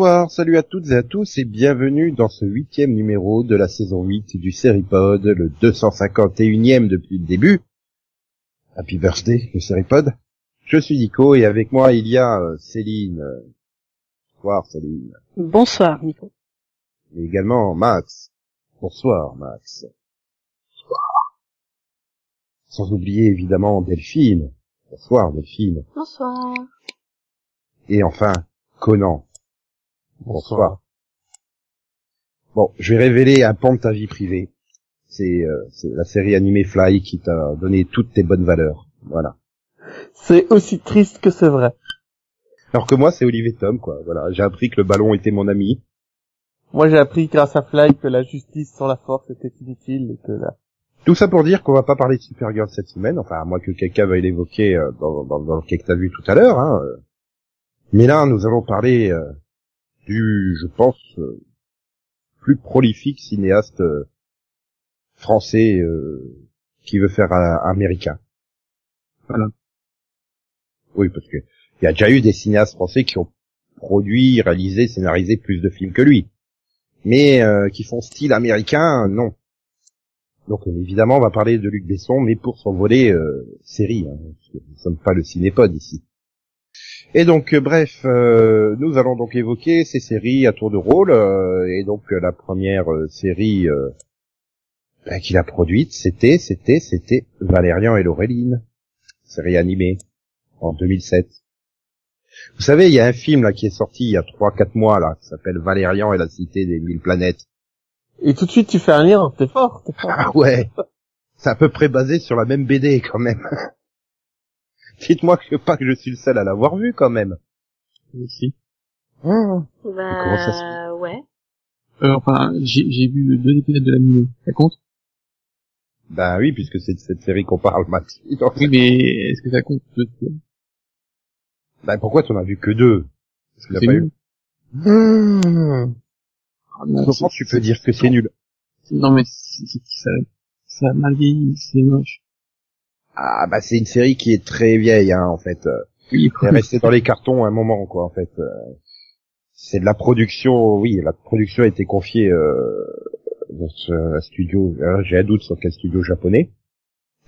bonsoir, salut à toutes et à tous et bienvenue dans ce huitième numéro de la saison 8 du Seripod, le 251e depuis le début. Happy birthday, le Seripod. Je suis Nico et avec moi il y a euh, Céline. Bonsoir Céline. Bonsoir Nico. Et également Max. Bonsoir Max. Bonsoir. Sans oublier évidemment Delphine. Bonsoir Delphine. Bonsoir. Et enfin, Conan. Bonsoir. Bon, je vais révéler un pan de ta vie privée. C'est euh, c'est la série animée Fly qui t'a donné toutes tes bonnes valeurs. Voilà. C'est aussi triste que c'est vrai. Alors que moi, c'est Olivier Tom, quoi. Voilà, j'ai appris que le ballon était mon ami. Moi, j'ai appris grâce à Fly que la justice sans la force était inutile et que la... Tout ça pour dire qu'on va pas parler de Supergirl cette semaine, enfin à moins que quelqu'un veuille l'évoquer euh, dans, dans, dans le cas que t'as vu tout à l'heure. Hein. Mais là, nous allons parler euh, du, je pense, euh, plus prolifique cinéaste euh, français qui veut faire un, américain. Voilà. Oui, parce que il y a déjà eu des cinéastes français qui ont produit, réalisé, scénarisé plus de films que lui. Mais qui font style américain, non. Donc évidemment, on va parler de Luc Besson, mais pour son volet série. Hein, parce que nous ne sommes pas le cinépod ici. Et donc, euh, bref, euh, nous allons donc évoquer ces séries à tour de rôle. Euh, et donc, la première série ben, qu'il a produite, c'était, c'était, c'était Valérian et Laureline, série animée en 2007. Vous savez, il y a un film là qui est sorti il y a trois, quatre mois là, qui s'appelle Valérian et la cité des mille planètes. Et tout de suite, tu fais un lien. T'es fort, t'es fort. Ah ouais. C'est à peu près basé sur la même BD quand même. Dites-moi que pas que je suis le seul à l'avoir vu quand même. Si. Oh. Bah, comment ça se ouais. Euh, enfin, j'ai vu deux épisodes de l'anime. Ça compte? Bah oui, puisque c'est de cette série qu'on parle, Max. Oui, mais est-ce que ça compte Bah pourquoi tu en as vu que deux? Parce que pas eu. Mmh. Ah, Comment tu peux dire que c'est nul Non mais ça, ça a mal vieilli, c'est moche. Ah bah c'est une série qui est très vieille hein, en fait. Oui. Elle est restée dans les cartons un moment quoi en fait. C'est de la production, oui, la production a été confiée euh, dans un studio, euh, j'ai un doute sur quel studio japonais.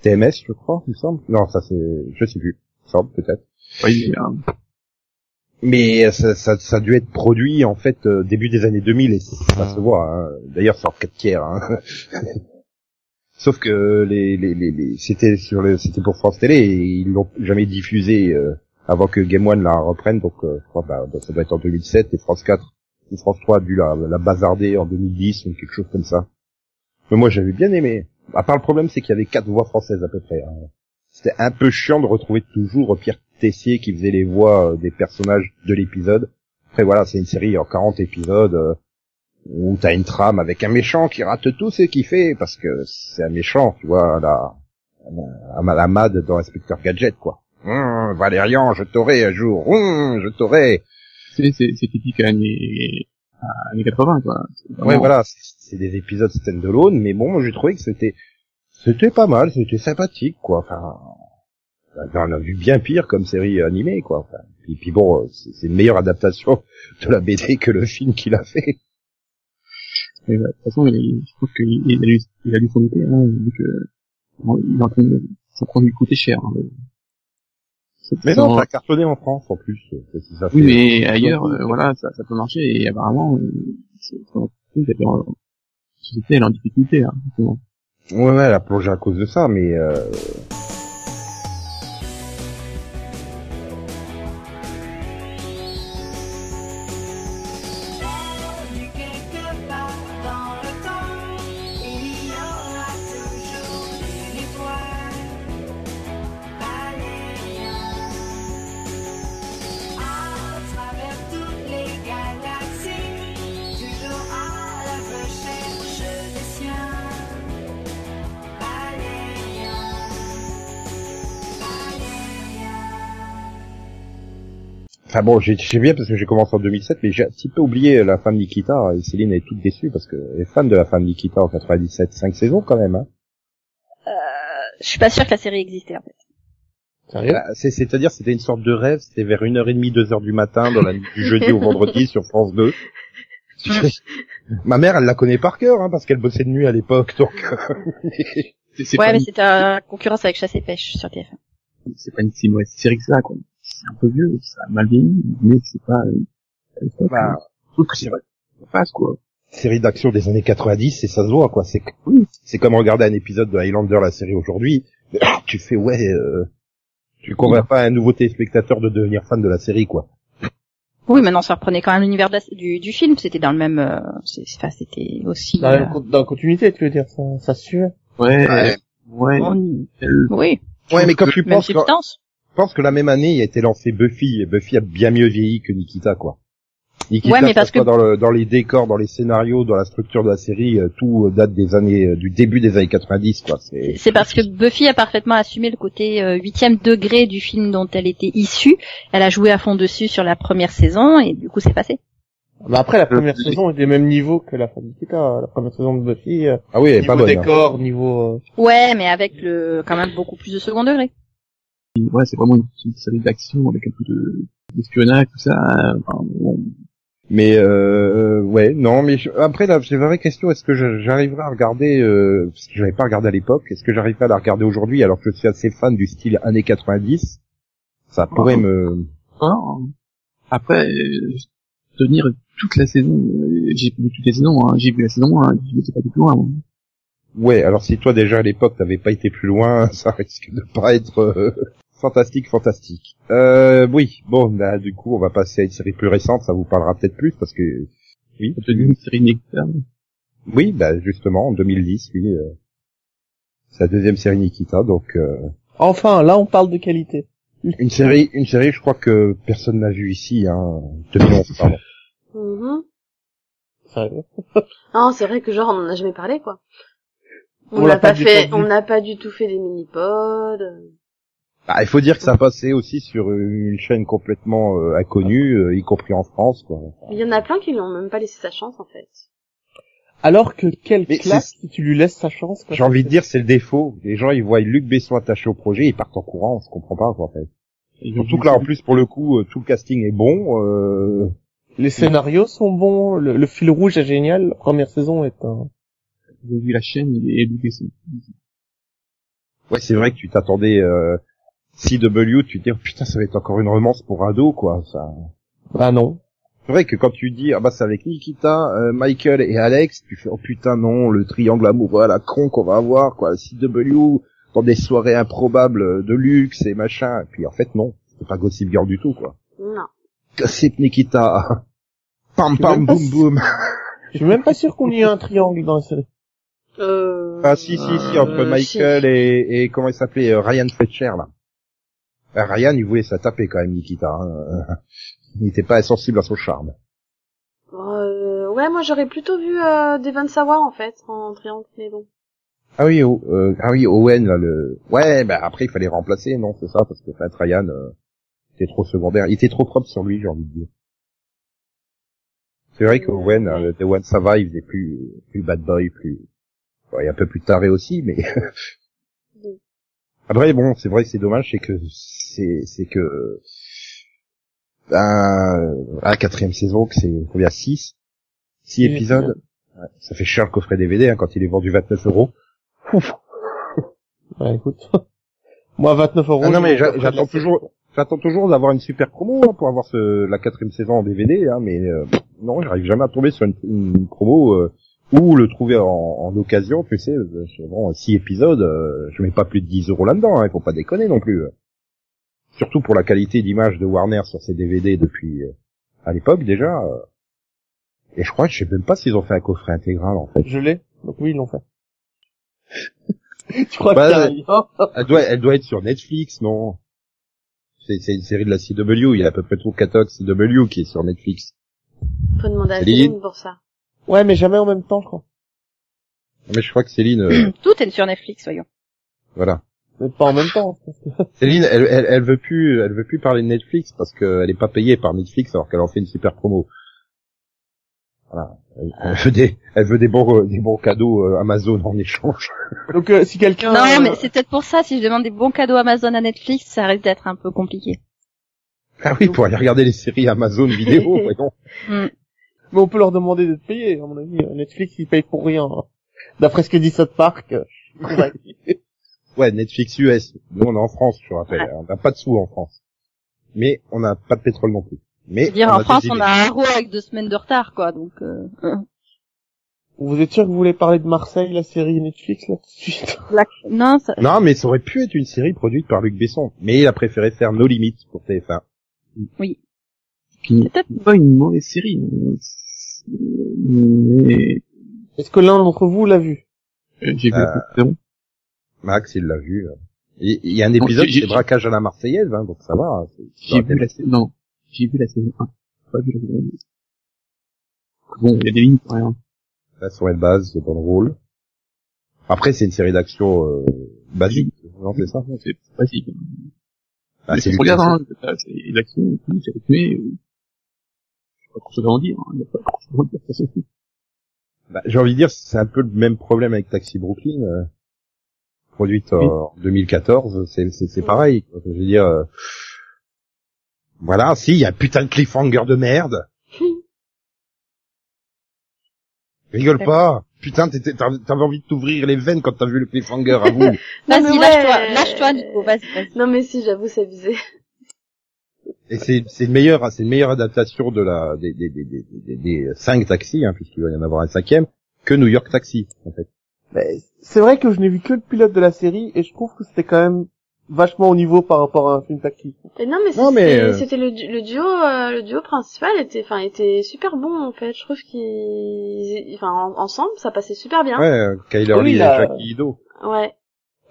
TMS je crois, il me semble. Non ça c'est, je sais plus, il me semble peut-être. Oui, mais ça, ça, ça, a dû être produit en fait euh, début des années 2000 et ça se voit. Hein. D'ailleurs c'est en 4 tiers. Hein. Sauf que les, les, les, c'était sur le, c'était pour France Télé et ils l'ont jamais diffusé euh, avant que Game One la reprenne. Donc euh, je crois bah, ça doit être en 2007 et France 4 ou France 3 a dû la, la bazarder en 2010 ou quelque chose comme ça. Mais moi j'avais bien aimé. À part le problème c'est qu'il y avait quatre voix françaises à peu près. Hein. C'était un peu chiant de retrouver toujours Pierre Tessier qui faisait les voix euh, des personnages de l'épisode. Après voilà, c'est une série en 40 épisodes où t'as une trame avec un méchant qui rate tout ce qu'il fait parce que c'est un méchant, tu vois, la, la, la mad dans Inspecteur Gadget, quoi. Hum, Valérian, je t'aurai un jour. Hum, je t'aurai. C'est, c'est, c'est typique années, années 80, quoi. Ouais, voilà, c'est des épisodes stand-alone, mais bon, j'ai trouvé que c'était, c'était pas mal, c'était sympathique, quoi. Enfin, on a vu bien pire comme série animée, quoi. Enfin, puis, puis bon, c'est une meilleure adaptation de la BD que le film qu'il a fait. Mais bah, de toute façon, il, je trouve qu'il il a, dû, il a dû s'en hein, vu que bon, il est en train de, ça prend du coûter cher. Hein, mais non, ça a cartonné en France en plus. Ça oui, mais ailleurs, euh, voilà, ça, ça peut marcher et apparemment, euh, société elle est en difficulté. Hein, ouais, ouais, elle a plongé à cause de ça, mais euh, Enfin bon, j'ai bien parce que j'ai commencé en 2007, mais j'ai un petit peu oublié la fin de Nikita, et Céline est toute déçue parce que elle est fan de la fin de Nikita en 97, 5 saisons quand même. Hein. Euh, je suis pas sûr que la série existait en fait. Bah, c'est-à-dire c'était une sorte de rêve, c'était vers 1h30, 2h du matin, dans la nuit du jeudi au vendredi sur France 2. Ma mère, elle la connaît par cœur, hein, parce qu'elle bossait de nuit à l'époque, donc... ouais, mais c'était en concurrence avec Chasse et Pêche sur TF1. C'est pas une si mauvaise série que ça, quoi. C'est un peu vieux, ça a mal vieilli, mais c'est pas... Euh, bah, je trouve que c'est vrai. Passe, quoi. Série d'action des années 90, et ça se voit, quoi. C'est c'est comme regarder un épisode de Highlander, la série aujourd'hui. Tu fais, ouais... Euh tu convaincs pas un nouveau téléspectateur de devenir fan de la série, quoi. Oui, maintenant ça reprenait quand même l'univers du, du film. C'était dans le même, euh, enfin c'était aussi dans, la, euh, continuité, tu veux dire ça, ça suivait. Ouais, ouais, ouais. oui. Ouais, mais quand tu penses, je pense que la même année, il a été lancé Buffy et Buffy a bien mieux vieilli que Nikita, quoi ouais, mais parce que dans, le, dans les décors, dans les scénarios, dans la structure de la série, euh, tout euh, date des années euh, du début des années 90 quoi. C'est parce que Buffy a parfaitement assumé le côté huitième degré du film dont elle était issue. Elle a joué à fond dessus sur la première saison et du coup c'est passé. Bah après la première saison est du même niveau que la fin de Nikita. La première saison de Buffy. Ah oui, niveau pas bonne, hein. décor, niveau. Ouais, mais avec le quand même beaucoup plus de second degré. Ouais, c'est vraiment une, série d'action avec un peu de d'espionnage tout ça. Enfin, mais euh, ouais, non, mais après là, j'ai une vraie question. Est-ce que j'arriverai à regarder euh, parce que j'avais pas regardé à l'époque. Est-ce que j'arriverai à la regarder aujourd'hui alors que je suis assez fan du style années 90 Ça pourrait me. après, euh, tenir toute la saison. Euh, j'ai vu toutes les saisons. Hein, j'ai vu la saison 1. J'étais pas plus loin. Ouais, alors si toi déjà à l'époque t'avais pas été plus loin, ça risque de pas être euh, fantastique, fantastique. Euh, oui, bon, bah, du coup, on va passer à une série plus récente, ça vous parlera peut-être plus, parce que, oui. C'est une série Nikita. Oui, bah, justement, en 2010, oui, euh, c'est la deuxième série Nikita, donc, euh... Enfin, là, on parle de qualité. Une série, une série, je crois que personne n'a vu ici, hein, 2011, pardon. Mm non, c'est vrai que genre, on en a jamais parlé, quoi. On n'a pas, fait, on n'a pas du tout fait des mini-pods. Bah, il faut dire que ça passait aussi sur une chaîne complètement euh, inconnue, euh, y compris en France. Quoi. Il y en a plein qui lui ont même pas laissé sa chance en fait. Alors que quelle classe si tu lui laisses sa chance J'ai envie de dire c'est le défaut. Les gens ils voient Luc Besson attaché au projet, ils partent en courant, je comprends pas quoi en fait. Surtout que là en plus pour le coup euh, tout le casting est bon. Les scénarios sont bons, le, fil rouge est génial. La première saison est un. J'ai vu la chaîne et Luc Besson. Ouais c'est vrai que tu t'attendais CW, tu te dis oh, putain ça va être encore une romance pour ado quoi. Ça. Bah non. C'est vrai que quand tu dis ah bah c'est avec Nikita, euh, Michael et Alex, tu fais oh putain non le triangle amoureux à la con qu'on va avoir quoi. CW dans des soirées improbables de luxe et machin. Et puis en fait non, c'est pas Gossip Girl du tout quoi. Non. Gossip Nikita. Pam pam boum boum. Je suis même pas sûr qu'on y ait un triangle dans la série. Euh... Ah si si si entre euh, Michael et, et comment il s'appelait euh, Ryan Fletcher là. Euh, Ryan, il voulait ça taper quand même, Nikita. Hein. Il n'était pas insensible à son charme. Euh, ouais, moi j'aurais plutôt vu euh, Devon Sawa en fait en triangle, mais bon. Ah oui, euh, ah oui, Owen là le. Ouais, bah après il fallait remplacer, non, c'est ça, parce que fait, Ryan euh, était trop secondaire, il était trop propre sur lui, j'ai envie de dire. C'est vrai que Owen, euh, Devon Sawa, il faisait plus plus bad boy, plus, ouais, un peu plus taré aussi, mais. Après bon, c'est vrai que c'est dommage, c'est que c'est c'est que ben, à la quatrième saison, que c'est combien 6 6 épisodes. ça fait cher le coffret DVD hein, quand il est vendu 29 euros. Ouais, écoute. Moi, 29 euros. Ah non, mais j'attends toujours, j'attends toujours d'avoir une super promo hein, pour avoir ce, la quatrième saison en DVD, hein, mais euh, non, j'arrive jamais à tomber sur une, une promo euh, ou le trouver en, en, occasion, tu sais. Euh, bon, six épisodes, euh, je mets pas plus de 10 euros là-dedans, hein, il faut pas déconner non plus surtout pour la qualité d'image de Warner sur ses DVD depuis euh, à l'époque déjà. Euh, et je crois que je sais même pas s'ils ont fait un coffret intégral en fait. Je l'ai, donc oui ils l'ont fait. tu crois bah, elle, doit, elle doit être sur Netflix, non? C'est une série de la CW, il y a à peu près tout le catalogue CW qui est sur Netflix. Faut demander à Céline pour ça. Ouais, mais jamais en même temps, je crois. Mais je crois que Céline. Euh, tout est sur Netflix, voyons. Voilà. Mais pas en même temps. Céline, elle, elle, elle veut plus, elle veut plus parler de Netflix parce qu'elle est pas payée par Netflix alors qu'elle en fait une super promo. Voilà. Elle, elle veut des, elle veut des bons, des bons cadeaux euh, Amazon en échange. Donc euh, si quelqu'un... Non, euh, mais c'est peut-être pour ça, si je demande des bons cadeaux Amazon à Netflix, ça risque d'être un peu compliqué. Ah oui, pour aller regarder les séries Amazon vidéo, voyons. Hmm. Mais on peut leur demander d'être payés, à mon avis. Netflix, ils payent pour rien. hein. D'après ce que dit South Park. euh. Ouais, Netflix US. Nous, on est en France, je te rappelle. On n'a pas de sous en France. Mais on n'a pas de pétrole non plus. Mais Je veux dire, en a France, on a un RAW avec deux semaines de retard, quoi, donc... Euh... Vous êtes sûr que vous voulez parler de Marseille, la série Netflix, là, tout de suite? La- Non, ça... Non, mais ça aurait pu être une série produite par Luc Besson. Mais il a préféré faire No Limites pour TF1. qui n'est Peut-être- pas une mauvaise série. Euh, Mais Est-ce que l'un d'entre vous l'a vu? Euh, j'ai vu Euh, la. Max, il l'a vu. Il il y a un épisode, c'est braquage à la Marseillaise, hein, donc ça va. hein, c'est- J'ai vu la saison, non, j'ai vu la saison 1. J'ai pas vu la saison 2. Bon, il y a des lignes quand même. Là, sur une base, dans le rôle. Après, c'est une série d'action euh, basique, non, c'est ça? C'est c'est facile. Ah, Mais c'est ça se Luc regarde, hein, c'est c'est l'action, c'est rythmé. En dire, hein, il y a pas grand chose à dire, ça suffit. Bah, J'ai envie de dire, c'est un peu le même problème avec Taxi Brooklyn, euh, produite Oui. en 2014. C'est c'est- c'est pareil. quoi. Je veux dire, euh, voilà, si, il y a un putain de cliffhanger de merde. Rigole pas. Putain, t'étais- t'avais envie de t'ouvrir les veines quand t'as vu le cliffhanger à vous. Vas-y, lâche-toi, lâche-toi, Nico, vas-y, vas-y. Non mais si, j'avoue, c'est abusé. Et c'est c'est une meilleure c'est une meilleure adaptation de la des des des des, des, des cinq taxis hein, puisqu'il va y en avoir un cinquième que New York Taxi en fait. C'est vrai que je n'ai vu que le pilote de la série, et je trouve que c'était quand même vachement au niveau par rapport à un film taxi. Et non mais c'était euh, c'était le, du- le duo euh, le duo principal était enfin était super bon en fait. Je trouve qu'ils enfin en- ensemble ça passait super bien. Ouais, euh, Kyler Oui, Lee et Jackie Ido. Ouais.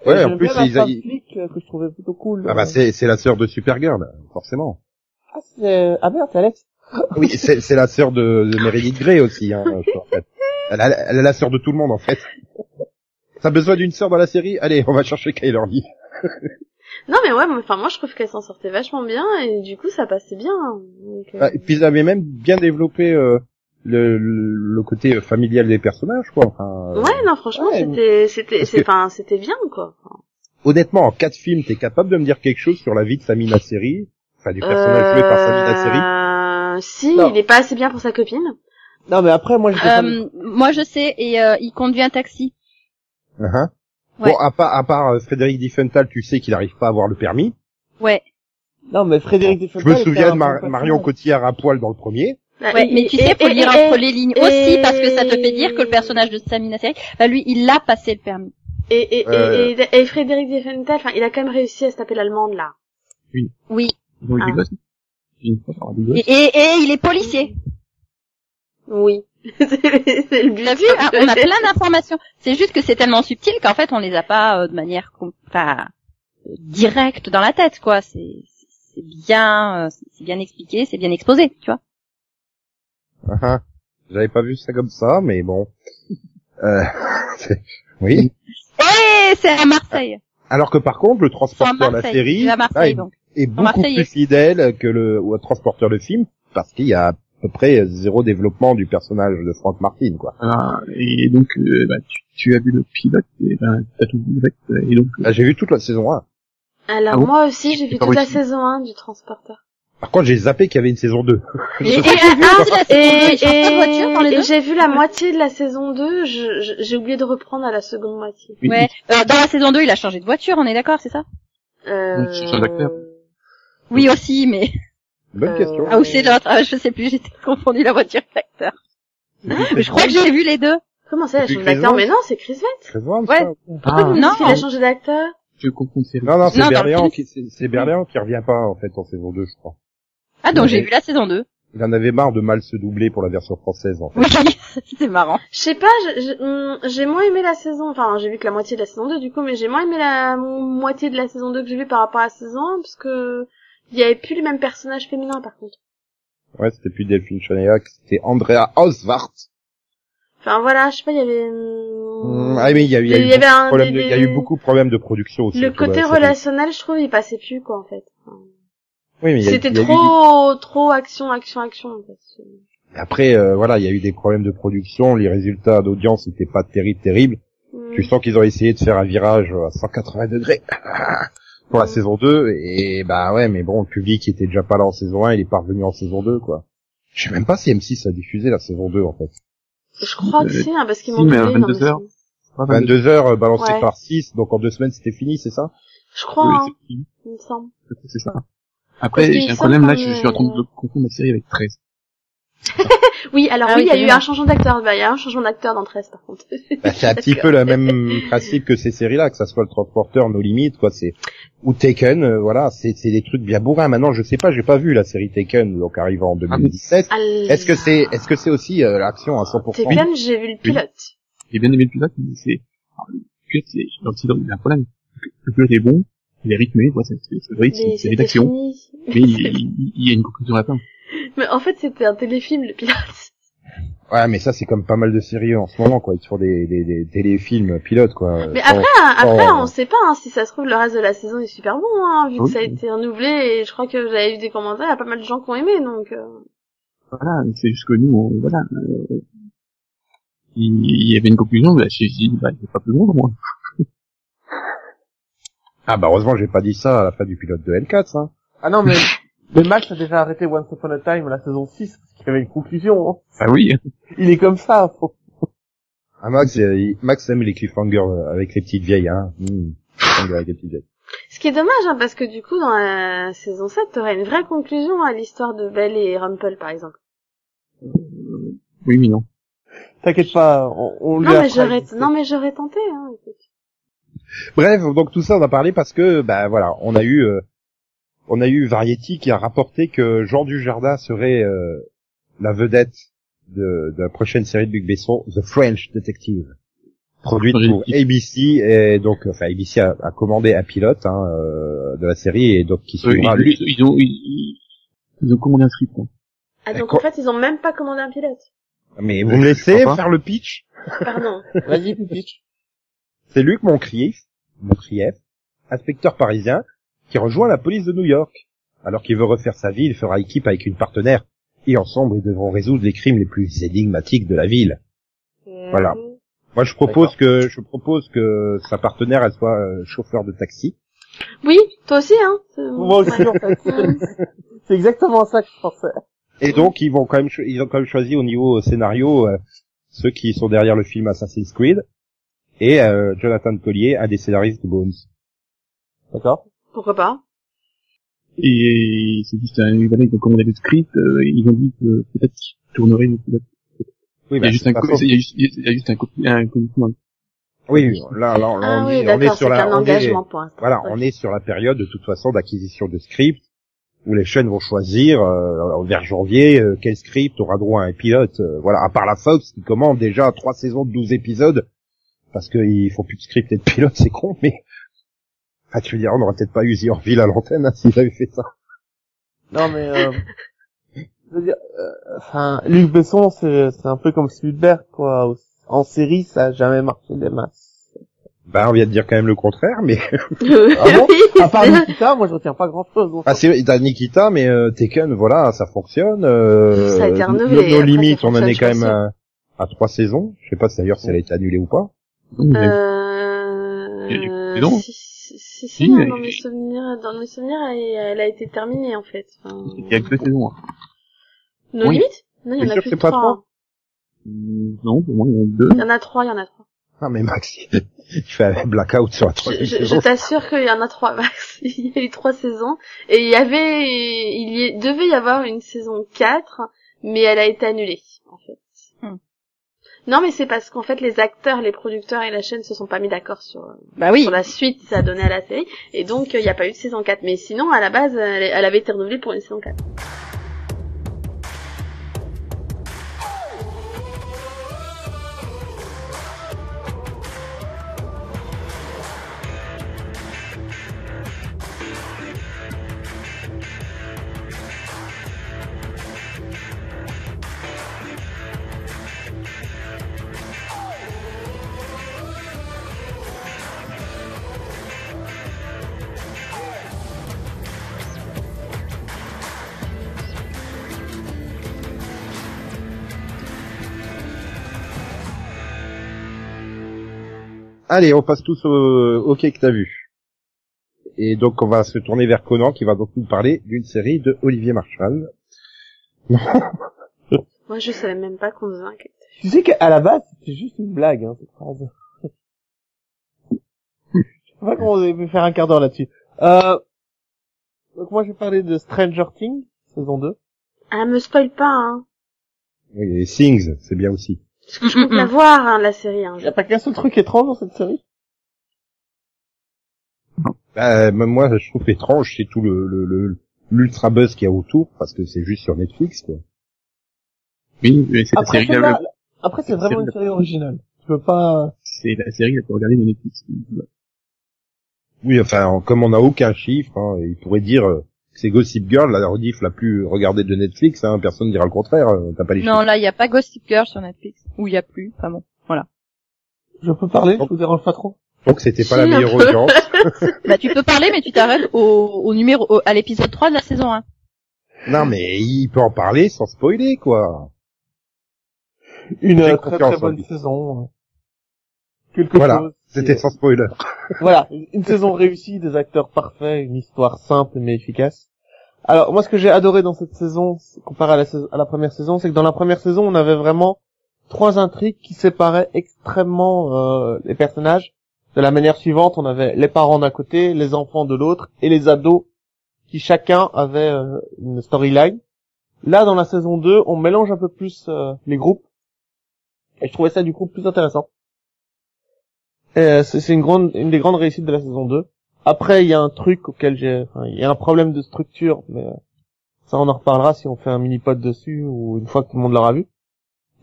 Ouais, en plus ils, euh, que je trouvais plutôt cool. ah bah c'est c'est la sœur de Supergirl forcément. Ah, c'est... ah merde, c'est Alex. Oui, c'est c'est la sœur de, de Meredith Grey aussi hein, en fait. Elle, a- elle est la sœur de tout le monde en fait. T'as besoin d'une sœur dans la série? Allez, on va chercher Kyler Lee. Non mais ouais, enfin moi je trouve qu'elle s'en sortait vachement bien et du coup ça passait bien. Donc, euh, Ah, et puis ils avaient même bien développé euh, le, le, le côté familial des personnages quoi. Enfin, euh, Ouais, non franchement ouais, c'était c'était c'est que- enfin c'était bien quoi. honnêtement, en quatre films, t'es capable de me dire quelque chose sur la vie de Samina Seri, enfin du personnage joué par Samina Seri. Euh, si, Non. il est pas assez bien pour sa copine. Non, mais après, moi, je Euh, moi, je sais, et euh, il conduit un taxi. Uh-huh. Ouais. Bon, à part, à part euh, Frédéric Diffenthal, tu sais qu'il n'arrive pas à avoir le permis. Ouais. Non, mais Frédéric Je Diffenthal me était souviens de Mar- Marion. Cotillard à poil dans le premier. Ouais, mais tu sais, faut lire entre les lignes aussi parce que ça te fait dire que le personnage de Samina Seri, bah lui, il a passé le permis. Et, et, Euh. et, et, et Frédéric Diffenthal, enfin, il a quand même réussi à se taper l'allemande, là. Oui. Des Ah. Et, et, et il est policier. Oui. c'est le but. T'as vu hein, On a plein d'informations. C'est juste que c'est tellement subtil qu'en fait, on les a pas euh, de manière, enfin, directe dans la tête, quoi. C'est, c'est bien, euh, c'est bien expliqué, c'est bien exposé, tu vois. Uh-huh. J'avais pas vu ça comme ça, mais bon. Euh, c'est- oui. Et c'est à Marseille. Alors que par contre, le transporteur de la série à là, est, donc. est beaucoup plus fidèle que le transporteur de film, parce qu'il y a à peu près zéro développement du personnage de Frank Martin, quoi. Voilà. Et donc, euh, bah, tu, tu as vu le pilote, et bah, t'as tout vu avec, euh, et donc, Là, j'ai vu toute la saison 1. Alors, Ah moi aussi, j'ai vu toute la saison 1 du transporteur. Par contre, j'ai zappé qu'il y avait une saison 2. Et, et, Et, ah, ah, j'ai vu la moitié de la saison 2, je- je- j'ai oublié de reprendre à la seconde moitié. oui, Ouais. Euh, dans la saison 2, il a changé de voiture, on est d'accord, c'est ça? Euh... L'acteur. Oui aussi, mais Bonne Euh, question. ah ou c'est l'autre, ah, je sais plus, j'étais confondu la voiture et l'acteur. Mais je crois que j'ai vu les deux. Comment ça, il a changé d'acteur Mais non, c'est Chris Evans. Chris Evans, Ouais. Ah, Pourquoi vous dites qu'il a changé d'acteur? Non, non, c'est Berléand qui, c'est c'est Berléand qui revient pas, en fait, en saison 2, je crois. Ah donc j'ai vu la saison 2. Il en avait marre de mal se doubler pour la version française, en fait. Oui, c'était marrant. Je sais pas, hum, j'ai moins aimé la saison, enfin j'ai vu que la moitié de la saison 2 du coup, mais j'ai moins aimé la moitié de la saison 2 que j'ai vu par rapport à la saison 1, parce que il y avait plus les mêmes personnages féminins par contre. Ouais, c'était plus Delphine Chanayak, c'était Andrea Oswart. Enfin voilà, je sais pas, il y avait hum, Mm, Ah mais il y a, y a Il eu y avait beaucoup de un- de- des- y a eu beaucoup de problèmes de production aussi. Le côté série. relationnel, je trouve, il passait plus, quoi, en fait. Enfin, Oui, mais il y a- C'était a eu- trop, trop action, action, action. en fait. Après, euh, voilà, il y a eu des problèmes de production, les résultats d'audience n'étaient pas terribles, terribles. Mm. Tu sens qu'ils ont essayé de faire un virage à 180 degrés pour la Mm. saison 2, et bah ouais, mais bon, le public était déjà pas là en saison 1, il est pas revenu en saison 2, quoi. Je sais même pas si M6 a diffusé la saison 2, en fait. Je crois que Euh, si, hein, parce qu'ils si, m'ont donné dans 22 mes heures. souvenirs. 22 heures euh, balancées Ouais. par 6, donc en deux semaines c'était fini, c'est ça? Je crois, Oui, hein, c'est fini. il me semble. C'est ça. Après, j'ai un problème là, je suis en train de confondre la série avec 13. Oui, alors Ah oui, oui, il y a eu un changement d'acteur. Bah, il y a un changement d'acteur dans 13, par contre. Bah, c'est un petit peu le même principe que ces séries-là, que ça soit le transporteur, nos limites, quoi. C'est ou Taken, euh, voilà, c'est c'est des trucs bien bourrins. Maintenant, je sais pas, j'ai pas vu la série Taken, donc arrivant en 2017. Ah, Est-ce que c'est est-ce que c'est aussi euh, l'action à 100% Taken, j'ai vu le pilote. J'ai bien aimé le pilote, mais c'est, le pilote, c'est, il y a un problème. Le pilote est bon, il est rythmé, ouais, c'est, c'est, c'est Mais d'action, mais il, il- il y a une conclusion à la fin. Mais en fait, c'était un téléfilm, le pilote. Ouais, mais ça c'est comme pas mal de séries en ce moment, quoi. Ils font des, des, des téléfilms pilotes, quoi. Mais Sans- après, hein, après, Oh. on sait pas, hein, si ça se trouve, le reste de la saison est super bon, hein, vu que ça a été renouvelé, et je crois que j'avais eu des commentaires, il y a pas mal de gens qui ont aimé, donc, euh, Voilà, c'est juste que nous, on- voilà, euh, il, il y avait une conclusion, bah, j'ai dit, bah, c'est pas plus loin, moi. Ah bah heureusement, j'ai pas dit ça à la fin du pilote de L4, hein. Ah non, mais, mais Max a déjà arrêté Once Upon a Time la saison 6, parce qu'il y avait une conclusion. hein. Ah oui. Il est comme ça. faut- Ah Max, euh, il- Max aime les cliffhangers euh, avec les petites vieilles, hein. Cliffhangers avec les petites vieilles. ce qui est dommage, hein, parce que du coup, dans la saison 7, t'aurais une vraie conclusion à l'histoire de Belle et Rumple, par exemple. Oui, mais non. T'inquiète pas, on, on lui Non, a mais non, mais j'aurais tenté, hein, écoute. Bref, donc tout ça on a parlé parce que bah voilà, on a eu euh, on a eu Variety qui a rapporté que Jean Dujardin serait euh, la vedette de, de la prochaine série de Luc Besson, The French Detective, produite pour. ABC et donc enfin ABC a, a commandé un pilote hein, euh, de la série et donc qui Euh, suivra ils, lui. ils, ils ont, ils, ils ont commandé un script, hein. Ah, donc en fait, ils ont même pas commandé un pilote. Mais vous me laissez faire le pitch? Pardon. Vas-y, Pupich. C'est Luc Moncrief, Moncrief, inspecteur parisien, qui rejoint la police de New York. Alors qu'il veut refaire sa vie, il fera équipe avec une partenaire, et ensemble ils devront résoudre les crimes les plus énigmatiques de la ville. Voilà. Moi je propose que je propose que sa partenaire elle soit euh, chauffeur de taxi. Oui, toi aussi, hein. c'est- Moi aussi, ouais. en fait. C'est exactement ça que je pensais. Et donc ils vont quand même ils ont quand même choisi au niveau scénario euh, ceux qui sont derrière le film Assassin's Creed et euh, Jonathan Collier, un des scénaristes de Bones. D'accord Pourquoi pas? Et c'est juste un, voilà, ils ont commandé le script, euh, ils ont dit que peut-être qu'ils tourneraient pilote. Oui, Il y bah, a juste de un, il y a juste, il y a juste un, un commitment. oui, là, là, on, Ah on oui, est, on est d'accord, sur c'est la, un on est- l'instant. Voilà, Ok. on est sur la période de toute façon d'acquisition de scripts où les chaînes vont choisir euh, vers janvier euh, quel script aura droit à un pilote. euh, voilà, à part la Fox qui commande déjà trois saisons de 12 épisodes parce qu'ils font plus de script et de pilote, c'est con, mais ah, tu veux dire, on n'aurait peut-être pas eu The Orville à l'antenne hein, s'ils avaient fait ça. Non, mais, euh, je veux dire, euh, enfin, Luc Besson, c'est, c'est un peu comme Spielberg, quoi. En série, ça a jamais marché des masses. Ben, on vient de dire quand même le contraire, mais Ah bon À part Nikita, moi, je retiens pas grand chose. ah, c'est t'as Nikita, mais euh, Tekken, voilà, ça fonctionne. Euh, Ça a été renouvelé, Nos, nos limites, on en est quand même à, à trois saisons. Je sais pas si d'ailleurs si elle a été annulée ou pas. Euh... Et- et donc si, si, si, non, dans mes souvenirs, dans mes souvenirs, elle, elle a été terminée, en fait. Enfin, Il y a que deux saisons. Hein. Nos Oui. Non, il y en a plus que trois. trois? Hum, Non, pour moi, il y en a deux. Il y en a trois, il y en a trois. Ah mais Max, il fait un blackout sur la Je, troisième je, je saison. t'assure qu'il y en a trois max. Il y a eu trois saisons. Et il y avait, il y devait y avoir une saison 4, mais elle a été annulée, en fait. Non, mais c'est parce qu'en fait, les acteurs, les producteurs et la chaîne se sont pas mis d'accord sur, Bah oui. sur la suite que ça a donné à la série. Et donc, euh, il n'y a pas eu de saison 4. Mais sinon, à la base, elle, elle avait été renouvelée pour une saison 4. Allez, on passe tous au, au quai que t'as vu. Et donc on va se tourner vers Conan qui va donc nous parler d'une série de Olivier Marshall. Moi, je savais même pas qu'on faisait un. Tu sais qu'à la base, c'était juste une blague, hein, cette phrase. je sais pas comment on pu faire un quart d'heure là-dessus. Euh, donc moi, je vais parler de Stranger Things, saison 2. Ah, me spoil pas, hein. Oui, et Things, c'est bien aussi. Parce que je compte la voir, hein, la série, hein. Y a pas qu'un seul truc étrange dans cette série? Bah, même moi, je trouve étrange, c'est tout le, le, le- l'ultra buzz qu'il y a autour, parce que c'est juste sur Netflix, quoi. Oui, mais c'est la série la, après, c'est vraiment une série originale. Tu peux pas... c'est la série la plus regardée de Netflix. Oui, enfin, comme on n'a aucun chiffre, hein, il pourrait dire euh, que c'est Gossip Girl, la rediff la plus regardée de Netflix, hein, personne ne dira le contraire, euh, t'as pas les Non, chiffres. là, il y a pas Gossip Girl sur Netflix. Ou il y a plus. Enfin bon, voilà. Je peux parler, je vous dérange pas trop. Donc c'était pas la Si, meilleure audience. Bah, tu peux parler, mais tu t'arrêtes au, au numéro, au- à l'épisode 3 de la saison 1. non mais il peut en parler sans spoiler, quoi. Une euh, très très bonne lui. saison. Quelque Voilà, chose. C'était sans spoiler. Voilà, une saison réussie, des acteurs parfaits, une histoire simple mais efficace. Alors moi ce que j'ai adoré dans cette saison, comparé à la, saison- à la première saison, c'est que dans la première saison on avait vraiment trois intrigues qui séparaient extrêmement euh, les personnages. De la manière suivante, on avait les parents d'un côté, les enfants de l'autre et les ados qui chacun avait euh, une storyline. Là dans la saison 2, on mélange un peu plus euh, les groupes et je trouvais ça du coup plus intéressant. Euh, c'est une grande, une des grandes réussites de la saison 2. Après, il y a un truc auquel j'ai, il y a un problème de structure, mais euh, ça on en reparlera si on fait un mini pod dessus ou une fois que tout le monde l'aura vu.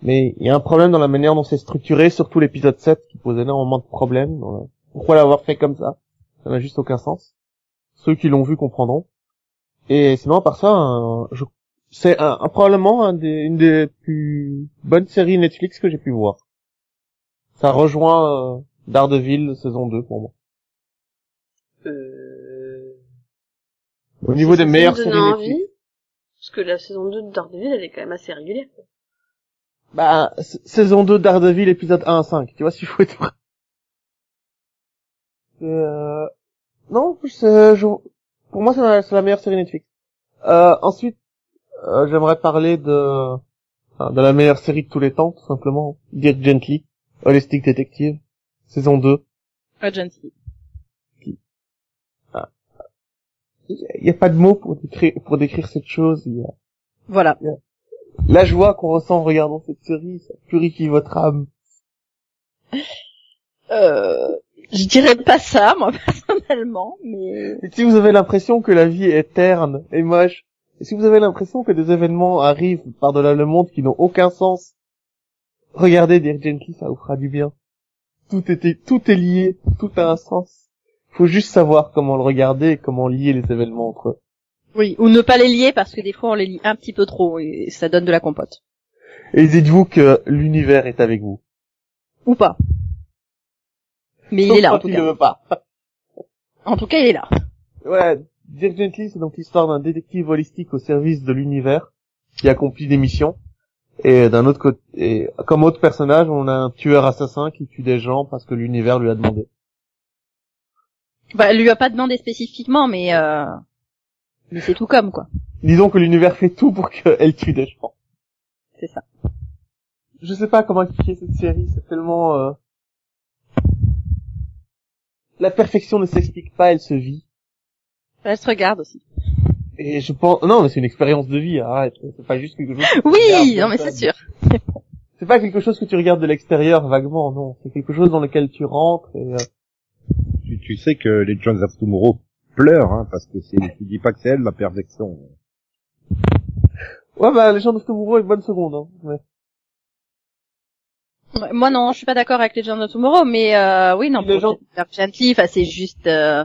Mais il y a un problème dans la manière dont c'est structuré, surtout l'épisode 7 qui pose énormément de problèmes. Pourquoi l'avoir fait comme ça? Ça n'a juste aucun sens. Ceux qui l'ont vu comprendront. Et sinon, à part ça, un- je- c'est un, un- probablement un des, une des plus bonnes séries Netflix que j'ai pu voir. Ça rejoint euh, Daredevil saison 2 pour moi. Euh... Au niveau des meilleures me séries Netflix. envie, Parce que la saison 2 de Daredevil, elle est quand même assez régulière. quoi. Bah, saison 2 Daredevil, épisode 1 à 5. Tu vois s'il faut être vrai. Euh... Non, je- pour moi, c'est la, meilleure série Netflix. Euh, ensuite, euh, j'aimerais parler de... enfin, de la meilleure série de tous les temps, tout simplement. Dirk Gently, Holistic Detective, saison 2. Agency. Il n'y a pas de mots pour décrire, pour décrire cette chose. Il y a Voilà. La joie qu'on ressent en regardant cette série, ça purifie votre âme. Euh, je dirais pas ça, moi, personnellement, mais... Et si vous avez l'impression que la vie est terne et moche, et si vous avez l'impression que des événements arrivent par-delà le monde qui n'ont aucun sens, regardez Dirk Gently, ça vous fera du bien. Tout est, tout est lié, tout a un sens. Faut juste savoir comment le regarder et comment lier les événements entre eux. Oui, ou ne pas les lier parce que des fois on les lie un petit peu trop et ça donne de la compote. Et dites-vous que l'univers est avec vous. Ou pas. Mais il est là en quand tout il cas. ne veut pas. En tout cas, il est là. Ouais, Dirk Gently, c'est donc l'histoire d'un détective holistique au service de l'univers qui accomplit des missions. Et d'un autre côté, et comme autre personnage, on a un tueur assassin qui tue des gens parce que l'univers lui a demandé. Bah, elle lui a pas demandé spécifiquement, mais euh... mais c'est tout comme quoi. Disons que l'univers fait tout pour qu'elle tue des gens. C'est ça. Je sais pas comment expliquer cette série, c'est tellement... euh, La perfection ne s'explique pas, elle se vit. Elle se regarde aussi. Et je pense... Non, mais c'est une expérience de vie, arrête. C'est pas juste quelque chose... que Oui, non mais c'est sûr. C'est pas quelque chose que tu regardes de l'extérieur vaguement, non. C'est quelque chose dans lequel tu rentres et... euh, Tu, tu sais que les Jones of Tomorrow pleurent, hein, parce que c'est, tu dis pas que c'est elle la perfection. Ouais, bah, les gens de Tomorrow est une bonne seconde, hein? Ouais. Moi non, je suis pas d'accord avec les gens de Tomorrow, mais euh, oui non. Dark Gently, enfin c'est juste. euh,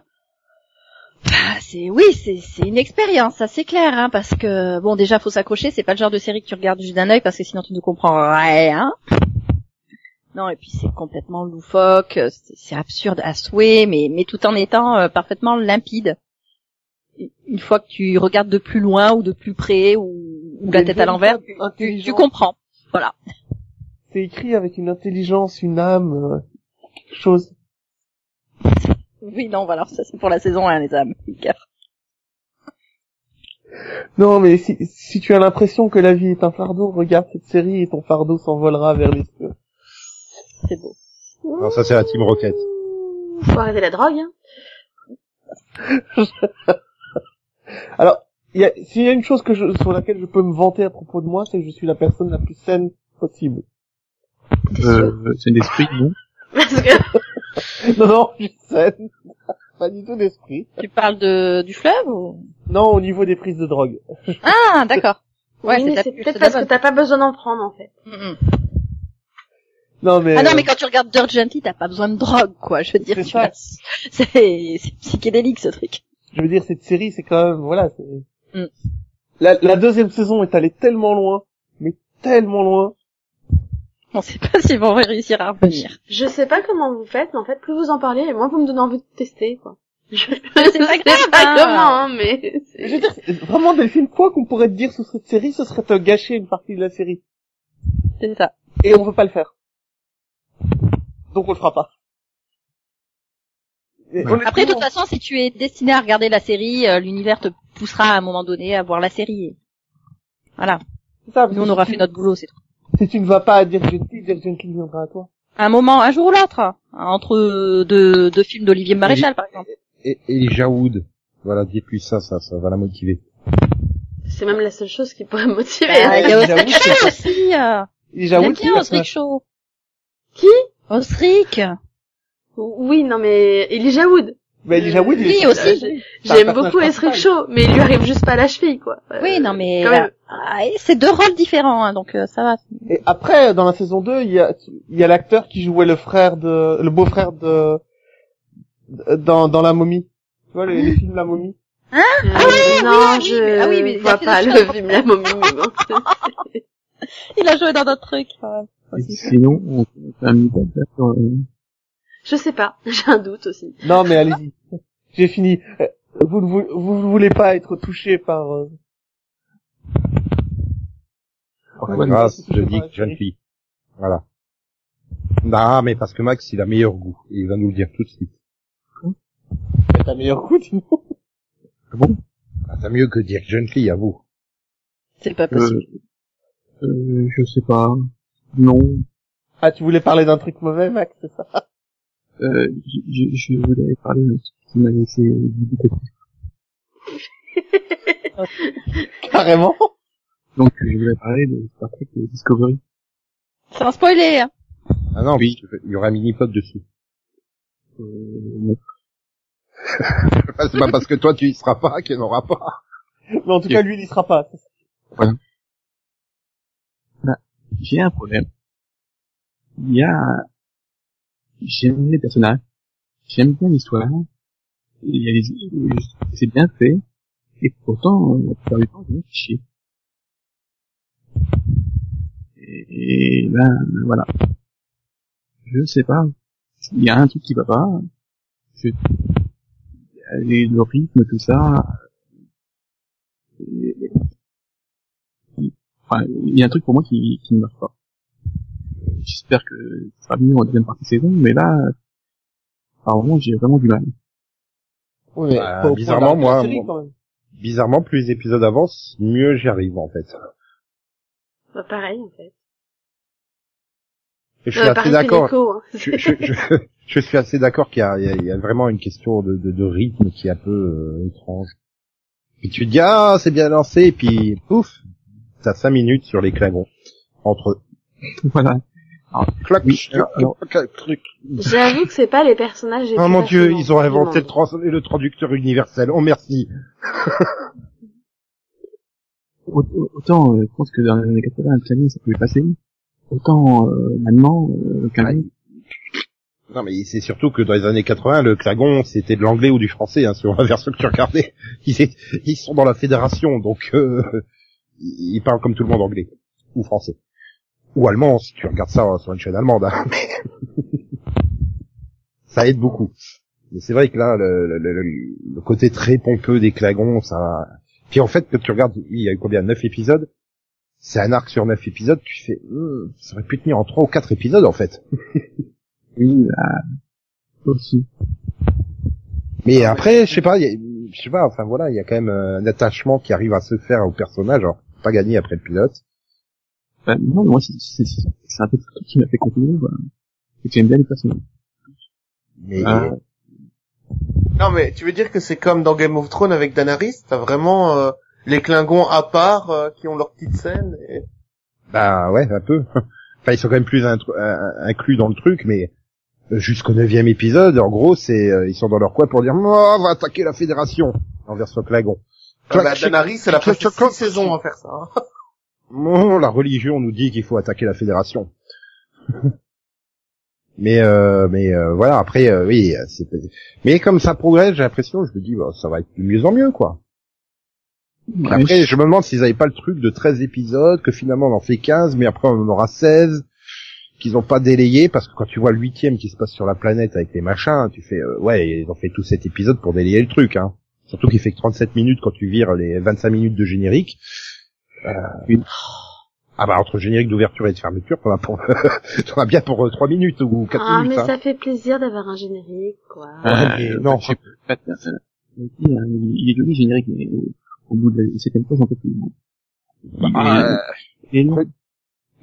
enfin, c'est oui, c'est c'est une expérience, ça c'est clair, hein, parce que bon déjà faut s'accrocher, c'est pas le genre de série que tu regardes juste d'un œil parce que sinon tu ne comprends rien. Non et puis c'est complètement loufoque, euh, c'est absurde à souhait, mais mais tout en étant euh, parfaitement limpide. Une fois que tu regardes de plus loin ou de plus près ou, ou la tête à l'envers, tu, comprends. Voilà. C'est écrit avec une intelligence, une âme, euh, quelque chose. Oui, non, voilà, ça c'est pour la saison 1, les âmes. Non, mais si, si tu as l'impression que la vie est un fardeau, regarde cette série et ton fardeau s'envolera vers les cieux. C'est beau. Non, ça c'est la Team Rocket. Faut arrêter la drogue, hein. Alors, s'il y a une chose que je, sur laquelle je peux me vanter à propos de moi, c'est que je suis la personne la plus saine possible. Euh, c'est d'esprit, non Parce que, Non, non, je suis saine. Pas du tout d'esprit. Tu parles de du fleuve ou? Non, au niveau des prises de drogue. Ah, d'accord. Ouais, oui, c'est peut-être parce que t'as pas besoin d'en prendre, en fait. Mm, mm. Non, mais... Ah non, mais euh, quand tu regardes Dirt Gently, t'as pas besoin de drogue, quoi. Je veux dire, C'est c'est c'est psychédélique ce truc. je veux dire, cette série, c'est quand même, voilà, c'est... Mm. La, la deuxième saison est allée tellement loin, mais tellement loin. On sait pas s'ils vont réussir à revenir. Je sais pas comment vous faites, mais en fait, plus vous en parlez, et moins vous me donnez envie de tester, quoi. Je pas grave, pas hein. comment, hein, mais... Je veux dire, vraiment, Delphine, quoi qu'on pourrait te dire sur cette série, ce serait te gâcher une partie de la série. C'est ça. Et on veut pas le faire. Donc on le fera pas. Et Ouais. Après, de toute façon, si tu es destiné à regarder la série, euh, l'univers te poussera à un moment donné à voir la série. Voilà. c'est ça, parce Nous, on aura si fait tu- notre boulot, c'est tout. Si tu ne vas pas à Dirk Gently, Dirk Gently viendra à toi. Un moment, un jour ou l'autre, hein, entre deux, deux films d'Olivier Maréchal, par exemple. Et Elijah Wood. Voilà, dis-lui ça, ça, ça va la motiver. C'est même la seule chose qui pourrait me motiver. Ah, Il y a aussi. le Osric personnage- Shaw. Qui? Osric. Oui, non, mais Elijah Wood. Mais Elijah Wood, il Oui, est- aussi. J'aime beaucoup Esric. Shaw, mais il lui arrive juste pas à la cheville, quoi. Euh, Oui, non, mais ah, c'est deux rôles différents, hein, donc euh, ça va. Et après, dans la saison 2, il y a, il y a l'acteur qui jouait le frère de, le beau-frère de, dans, dans La Momie. Tu vois, les, les films La Momie. Euh, oui, non, oui, je mais- ah oui, mais vois fait pas le film La Momie. Il a joué dans d'autres trucs. quand même. Et Sinon, on fait un meet-up sur, je sais pas, j'ai un doute aussi. Non, mais allez-y. J'ai fini. Euh, Vous ne vou- vous voulez pas être touché par, euh, Ouais, Grâce, mais- je dis que jeune fille. Voilà. Non, mais parce que Max, il a meilleur goût. Et il va nous le dire tout de suite. t'as meilleur coup, dis Ah, t'as mieux que dire jeune fille, à vous. C'est pas possible. euh, euh, je sais pas. Non. Ah, tu voulais parler d'un truc mauvais, Max, c'est ça? Euh, je, je, je voulais parler de ce qui m'a laissé dubitatif. Carrément. Donc, je voulais parler de Star Trek Discovery. Sans spoiler. Hein. Ah non, oui. il y aura un mini-pod dessus. Euh, non. C'est pas parce que toi, tu y seras pas qu'il n'y en aura pas. Mais en tout cas, lui, il y sera pas. J'ai un problème. Il y a, j'aime les personnages, j'aime bien l'histoire, il y a les, c'est bien fait, et pourtant, la plupart du temps, je me fais chier. Et, ben, voilà. Je sais pas. Il y a un truc qui va pas. Je, le rythme, tout ça. Enfin, il y a un truc pour moi qui, qui ne marche pas. J'espère que ça sera mieux en deuxième partie de saison, mais là, apparemment, j'ai vraiment du mal. Oui, mais Bah, bizarrement, moi, série. Bizarrement, plus les épisodes avancent, mieux j'y arrive, en fait. Bah, pareil, en fait. Et je suis Euh, assez d'accord. Hein. je, je, je, je suis assez d'accord qu'il y a, y, y vraiment une question de, de, de rythme qui est un peu euh, étrange. Et tu te dis ah c'est bien lancé et puis pouf t'as cinq minutes sur les clagons entre eux. voilà. Clac, clac. J'avoue que c'est pas les personnages Oh plus mon dieu ils ont inventé le, trans- le traducteur universel. Oh merci. Au- au- Autant, euh, je pense que dans les années 80, un clavier, ça pouvait passer. Autant, euh, maintenant, euh, Non mais c'est surtout que dans les années 80 le clagon c'était de l'anglais ou du français hein, selon la version que tu regardais. Ils, est- ils sont dans la fédération donc euh, ils parlent comme tout le monde anglais ou français ou allemand si tu regardes ça sur une chaîne allemande. hein. ça aide beaucoup. Mais c'est vrai que là le, le- le- le côté très pompeux des clagons ça. Puis en fait quand tu regardes il y a eu combien neuf épisodes? C'est un arc sur neuf épisodes. Tu fais Hmm, ça aurait pu tenir en trois ou quatre épisodes en fait. oui, là, aussi. Mais après, je sais pas, il y a- je sais pas, enfin voilà, il y a quand même euh, un attachement qui arrive à se faire au personnage, alors pas gagné après le pilote. Bah, non, mais moi, c'est, un peu qui m'a fait continuer, j'aime bien les personnages. Mais Ah. Non, mais tu veux dire que c'est comme dans Game of Thrones avec Daenerys, t'as vraiment euh, les Klingons à part euh, qui ont leur petite scène. Et... bah ouais, un peu. Enfin, ils sont quand même plus euh, inclus dans le truc, mais euh, jusqu'au neuvième épisode, en gros, c'est euh, ils sont dans leur coin pour dire oh, on va attaquer la fédération envers ce Clagon. Ah bah, Daenerys, elle a clac, passé clac, clac. six saisons à faire ça. hein. Non, la religion nous dit qu'il faut attaquer la fédération. mais euh, mais euh, voilà, après euh, oui, euh, c'est mais comme ça progresse, j'ai l'impression, je me dis bah, ça va être de mieux en mieux quoi. Après, je me demande s'ils avaient pas le truc de 13 épisodes, que finalement on en fait 15, mais après on en aura 16, qu'ils ont pas délayé, parce que quand tu vois le huitième qui se passe sur la planète avec les machins, tu fais, euh, ouais, ils ont fait tout cet épisode pour délayer le truc, hein. Surtout qu'il fait que 37 minutes quand tu vires les 25 minutes de générique. Euh, Ah bah entre générique d'ouverture et de fermeture, t'en as pour, t'en as bien pour 3 minutes ou 4 Ah, minutes. mais hein. ça fait plaisir d'avoir un générique, quoi. Euh, mais non. je sais pas, euh, euh, il est joli le générique, mais euh, au bout de la septième fois, j'en peux plus. Bah, euh, Il est long.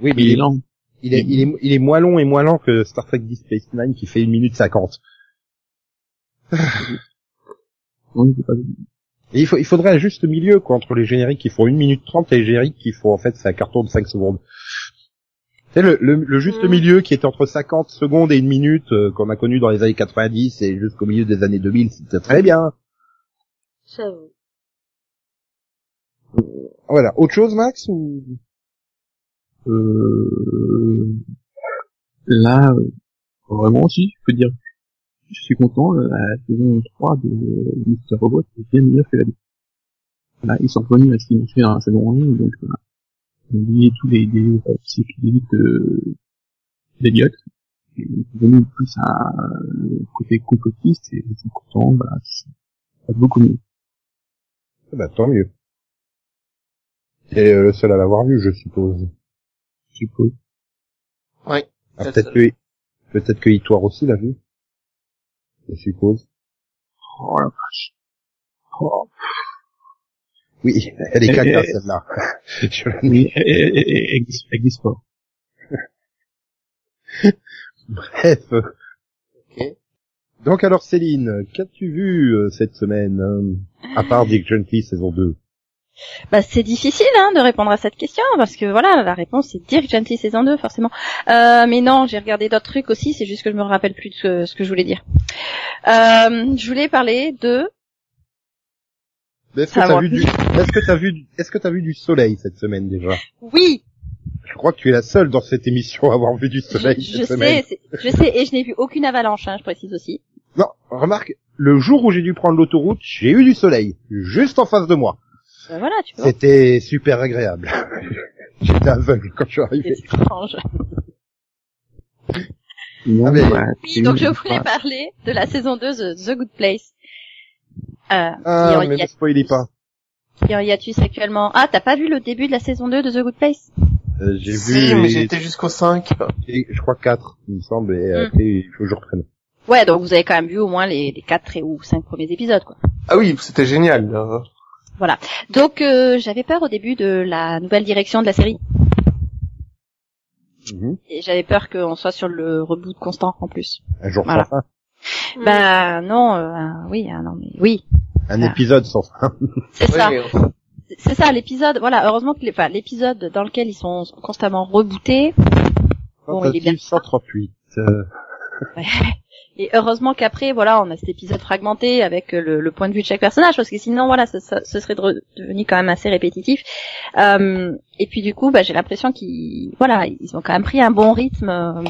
oui, mais Il est lent. il est, il est, il est moins long et moins lent que Star Trek Deep Space Nine qui fait 1 minute 50. Oui, c'est pas Et il, faut, il faudrait un juste milieu quoi, entre les génériques qui font 1 minute 30 et les génériques qui font en fait c'est un carton de 5 secondes. Tu sais, le, le, le juste Mm. milieu qui est entre 50 secondes et une minute euh, qu'on a connu dans les années 90 et jusqu'au milieu des années 2000, c'était très bien. J'avoue. Voilà. Autre chose, Max ou... Euh, là, euh, vraiment, si, je peux dire, je suis content, euh, la saison 3 de Mr. Robot est bien meilleure que la 2. Là, ils sont revenus à ce qu'ils ont fait dans la saison 1, donc, euh, ils ont oublié tous les, euh, de, d'Eliott. Et Ils sont venus plus à euh, le côté complotiste, et je suis content, voilà, c'est c'est beaucoup mieux. Eh ben, tant mieux. Et le seul à l'avoir vu, je suppose. Je suppose. Oui. Ah, peut-être que peut-être que Hitoire aussi l'a vu. Je suppose. Oh la vache. Oh, Oui, elle est Eh, caca eh, celle-là. Oui, avec des sports. Bref. Donc alors Céline, qu'as-tu vu euh, cette semaine euh, à part Dick Gently saison 2 Bah, c'est difficile hein, de répondre à cette question parce que voilà, la réponse c'est Dirk Gently saison 2 forcément. Euh, mais non, j'ai regardé d'autres trucs aussi, c'est juste que je me rappelle plus de ce, ce que je voulais dire. Euh, je voulais parler de Est-ce que t'as vu du Est-ce que t'as vu du... Est-ce que t'as vu du soleil cette semaine déjà? Oui, Je crois que tu es la seule dans cette émission à avoir vu du je, soleil je cette semaine. sais, je sais et je n'ai vu aucune avalanche, hein, je précise aussi. Non, remarque, le jour où j'ai dû prendre l'autoroute, j'ai eu du soleil juste en face de moi. Euh, voilà, tu vois. C'était super agréable. J'étais aveugle quand je suis arrivé. C'est étrange. Non, Ah, mais- bah, Oui, donc je voulais parler de la saison 2 de The Good Place. Euh, Ah, qui en mais ne spoilez pas. qui en hiatus actuellement. Ah, t'as pas vu le début de la saison 2 de The Good Place? Euh, j'ai Si, vu, mais été jusqu'au 5. et je crois 4, il me semble, et Hmm. après, il faut que je reprenne. Ouais, donc vous avez quand même vu au moins les, les 4 et- ou 5 premiers épisodes, quoi. Ah oui, c'était génial. Là. Donc euh, j'avais peur au début de la nouvelle direction de la série. Mhm. Et j'avais peur qu'on soit sur le reboot constant en plus. Un jour Voilà. sans fin. Mm. Bah non, euh, oui, non mais oui, Un épisode sans fin. c'est ça. C'est- C'est ça l'épisode. Voilà, heureusement que les- enfin, l'épisode dans lequel ils sont constamment rebootés. Bon, il est bien. Tentative 138. Euh, Et heureusement qu'après, voilà, on a cet épisode fragmenté avec le, le point de vue de chaque personnage, parce que sinon, voilà, ce, serait de- devenu quand même assez répétitif. Euh, et puis du coup, bah, j'ai l'impression qu'ils, voilà, ils ont quand même pris un bon rythme. euh,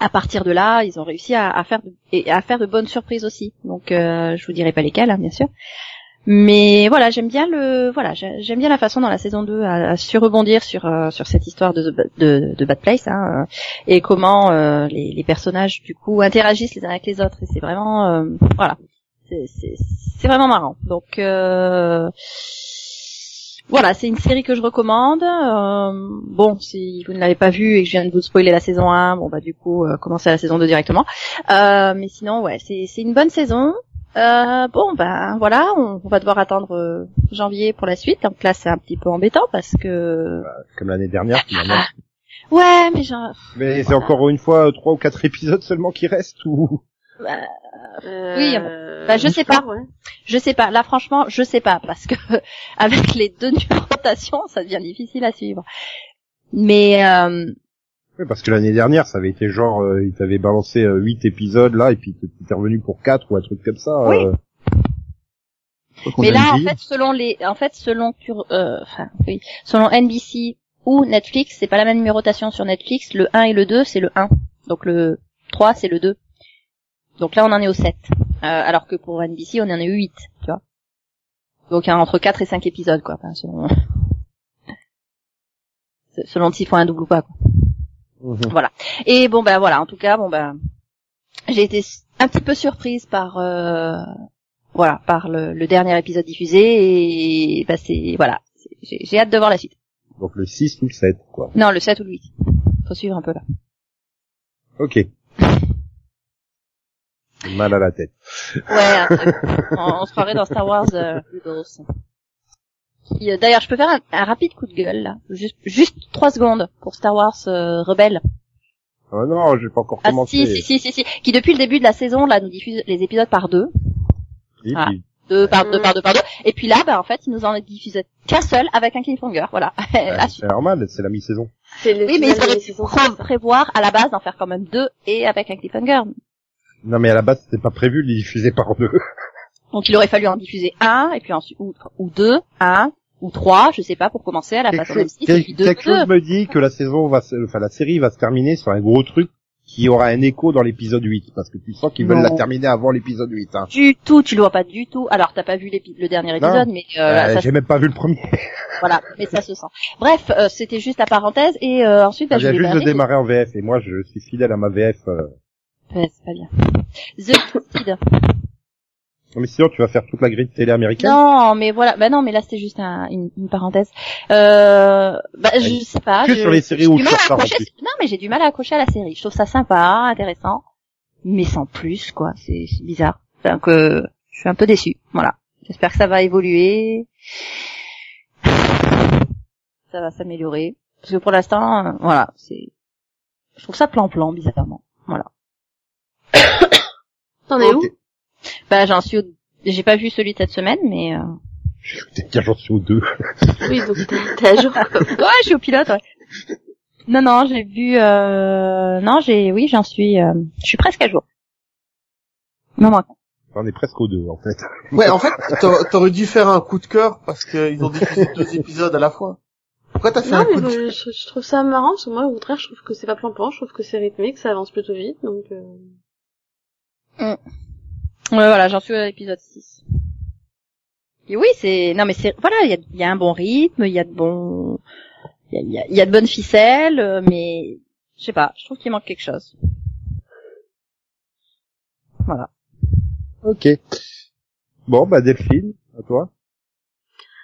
à partir de là, ils ont réussi à, à faire de, et à faire de bonnes surprises aussi. Donc, euh, je vous dirai pas lesquelles, hein, bien sûr. Mais voilà, j'aime bien le, voilà, j'ai- j'aime bien la façon dont la saison 2 a, a su rebondir sur euh, sur cette histoire de, de, de Bad Place. Hein, euh, et comment euh, les, les personnages du coup interagissent les uns avec les autres et c'est vraiment euh, voilà c'est- vraiment marrant. Donc euh, voilà c'est une série que je recommande. Euh, bon si vous ne l'avez pas vue et que je viens de vous spoiler la saison 1 bon bah du coup euh, commencez à la saison 2 directement. Euh, mais sinon ouais c'est une bonne saison Euh, bon, ben voilà, on, on va devoir attendre euh, janvier pour la suite. Donc là, c'est un petit peu embêtant parce que... Comme l'année dernière, finalement. Ouais, mais genre... Mais c'est encore une fois trois ou quatre épisodes seulement qui restent ou? Bah, Euh, Oui, bah, je sais pas. ouais. je sais pas. Là, franchement, je sais pas parce que avec les deux numérotations, ça devient difficile à suivre. Mais euh, Oui, parce que l'année dernière, ça avait été genre, euh, il t'avait balancé euh, huit épisodes là, et puis t'étais revenu pour quatre ou un truc comme ça. Oui. euh. Mais là, en fait, selon les, en fait, selon euh, enfin, oui, selon NBC ou Netflix, c'est pas la même numérotation sur Netflix. Le 1 et le 2, c'est le 1. Donc le 3, c'est le 2. Donc là, on en est au 7. Euh, alors que pour NBC, on en est au 8, tu vois. Donc hein, entre 4 et 5 épisodes, quoi. Enfin, selon... selon s'ils font un double ou pas, quoi. Mhm. Et bon ben voilà, en tout cas, bon ben j'ai été un petit peu surprise par euh, voilà, par le, le dernier épisode diffusé et bah c'est voilà, j'ai hâte de voir la suite. Donc le 6 ou le 7, quoi. Non, le 7 ou le 8. Faut suivre un peu là. Ok. Mal à la tête. Ouais, on, on se croirait dans Star Wars euh. Qui, euh, D'ailleurs, je peux faire un, un rapide coup de gueule là, juste juste trois secondes pour Star Wars euh, Rebelle. Oh non, j'ai pas encore Ah commencé. si, si si si si, qui depuis le début de la saison là nous diffuse les épisodes par deux. Et Ah. puis, deux par deux par deux par deux. Et puis là, bah en fait, ils nous en diffusent qu'un seul avec un cliffhanger. Voilà. Là, c'est normal, c'est la mi-saison. Oui, mais ils auraient la pu prévoir à la base d'en faire quand même deux et avec un cliffhanger. Non mais à la base, c'était pas prévu de les diffuser par deux. Donc il aurait fallu en diffuser un et puis ensuite ou, ou deux, un ou trois, je sais pas pour commencer à la quelque façon chose, M6 et quel- puis deux, quelque deux. chose me dit que la saison va, se- enfin la série va se terminer sur un gros truc qui aura un écho dans l'épisode 8, parce que tu sens qu'ils veulent la terminer avant l'épisode 8. Hein. Du tout, tu le vois pas du tout. Alors t'as pas vu le dernier Non. épisode, mais euh, Euh, ça, J'ai même pas vu le premier. voilà, mais ça se sent. Bref, euh, c'était juste la parenthèse et euh, ensuite bah, je vais juste de démarrer en VF et moi je suis fidèle à ma VF. euh. Ouais, c'est pas bien. The Kid. Non, mais sinon tu vas faire toute la grille de télé américaine? Non, mais voilà. Bah non, mais là c'était juste un- une, une parenthèse. Euh, bah je sais pas. que je- sur les séries où du mal à accrocher- Non, mais j'ai du mal à accrocher à la série. Je trouve ça sympa, intéressant, mais sans plus quoi. C'est c'est bizarre. Donc euh, je suis un peu déçue. Voilà. J'espère que ça va évoluer. Ça va s'améliorer. Parce que pour l'instant, euh, voilà, c'est. Je trouve ça plan-plan bizarrement. Voilà. T'en es où? Bah j'en suis. au- J'ai pas vu celui de cette semaine, mais. Euh... J'en suis aux deux. Oui, donc t'es- t'es à jour. Ouais, je suis au pilote, ouais. Non, non, j'ai vu, euh, non, j'ai, oui, j'en suis, euh, je suis presque à jour. Non, moi. On est presque aux deux en fait. Ouais, en fait, t'a- t'aurais dû faire un coup de cœur parce qu'ils ont diffusé deux épisodes à la fois. Pourquoi t'as fait Non, un mais coup de bon, je, je trouve ça marrant, parce que moi, au contraire, je trouve que c'est pas plan-plan, je trouve que c'est rythmé, que ça avance plutôt vite, donc... Euh... Ouais, voilà, j'en suis à l'épisode 6. Et oui, c'est, non, mais c'est, voilà, il y a, y a un bon rythme, il y a de bons, il y a, il y a- y a de bonnes ficelles, euh, mais, je sais pas, je trouve qu'il manque quelque chose. Voilà. Ok. Bon bah Delphine, à toi.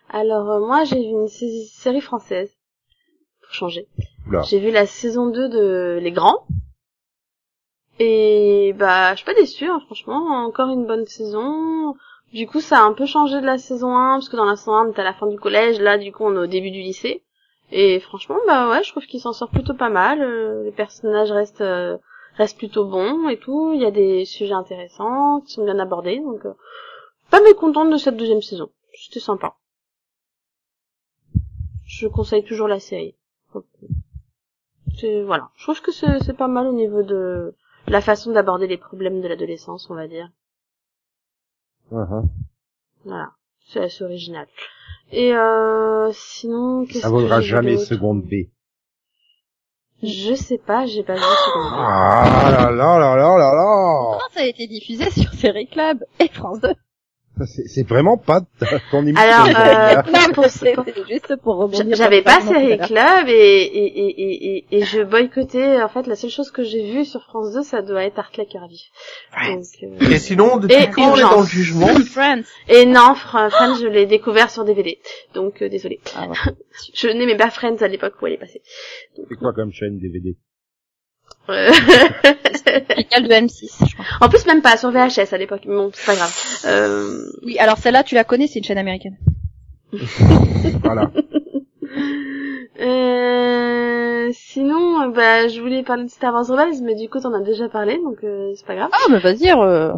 Alors, euh, moi, j'ai vu une sé- série française, pour changer. J'ai vu la saison 2 de Les Grands. Et bah, je suis pas déçue, hein, franchement. Encore une bonne saison. Du coup, ça a un peu changé de la saison 1, parce que dans la saison 1, on était à la fin du collège. Là, du coup, on est au début du lycée. Et franchement, bah ouais, je trouve qu'il s'en sort plutôt pas mal. Euh, les personnages restent euh, restent plutôt bons et tout. Il y a des sujets intéressants qui sont bien abordés. Donc, euh, pas mécontente de cette deuxième saison. C'était sympa. Je conseille toujours la série. Voilà. Je trouve que c'est pas mal au niveau de la façon d'aborder les problèmes de l'adolescence, on va dire. Uh-huh. Voilà. C'est assez original. Et euh, sinon, qu'est-ce Ça que vaudra vu jamais seconde B. Je sais pas, j'ai pas vu seconde B. Ah là là là là là là Comment ça a été diffusé sur Série Club et France 2 Ça, C'est vraiment pas ton émission. Alors, euh, C'est juste pour rebondir. J'avais pas série club et, et, et, et, et, et je boycottais, en fait, la seule chose que j'ai vue sur France 2, ça doit être Arc la cœur vif. Donc, euh, Et sinon, depuis quand on est dans le jugement Friends. Et non, Fr- Friends, je l'ai découvert sur DVD. Donc, euh, désolé. Ah ouais. Je n'aimais pas Friends à l'époque où elle est passée. C'est quoi comme chaîne DVD Euh, Spécial de M6, je crois. en plus, même pas sur VHS à l'époque. Bon, c'est pas grave. Euh, Oui, alors celle-là, tu la connais, c'est une chaîne américaine. Voilà. euh, sinon, bah, je voulais parler de Star Wars Rebels, mais du coup, t'en as déjà parlé, donc euh, c'est pas grave. Ah, mais vas-y, euh...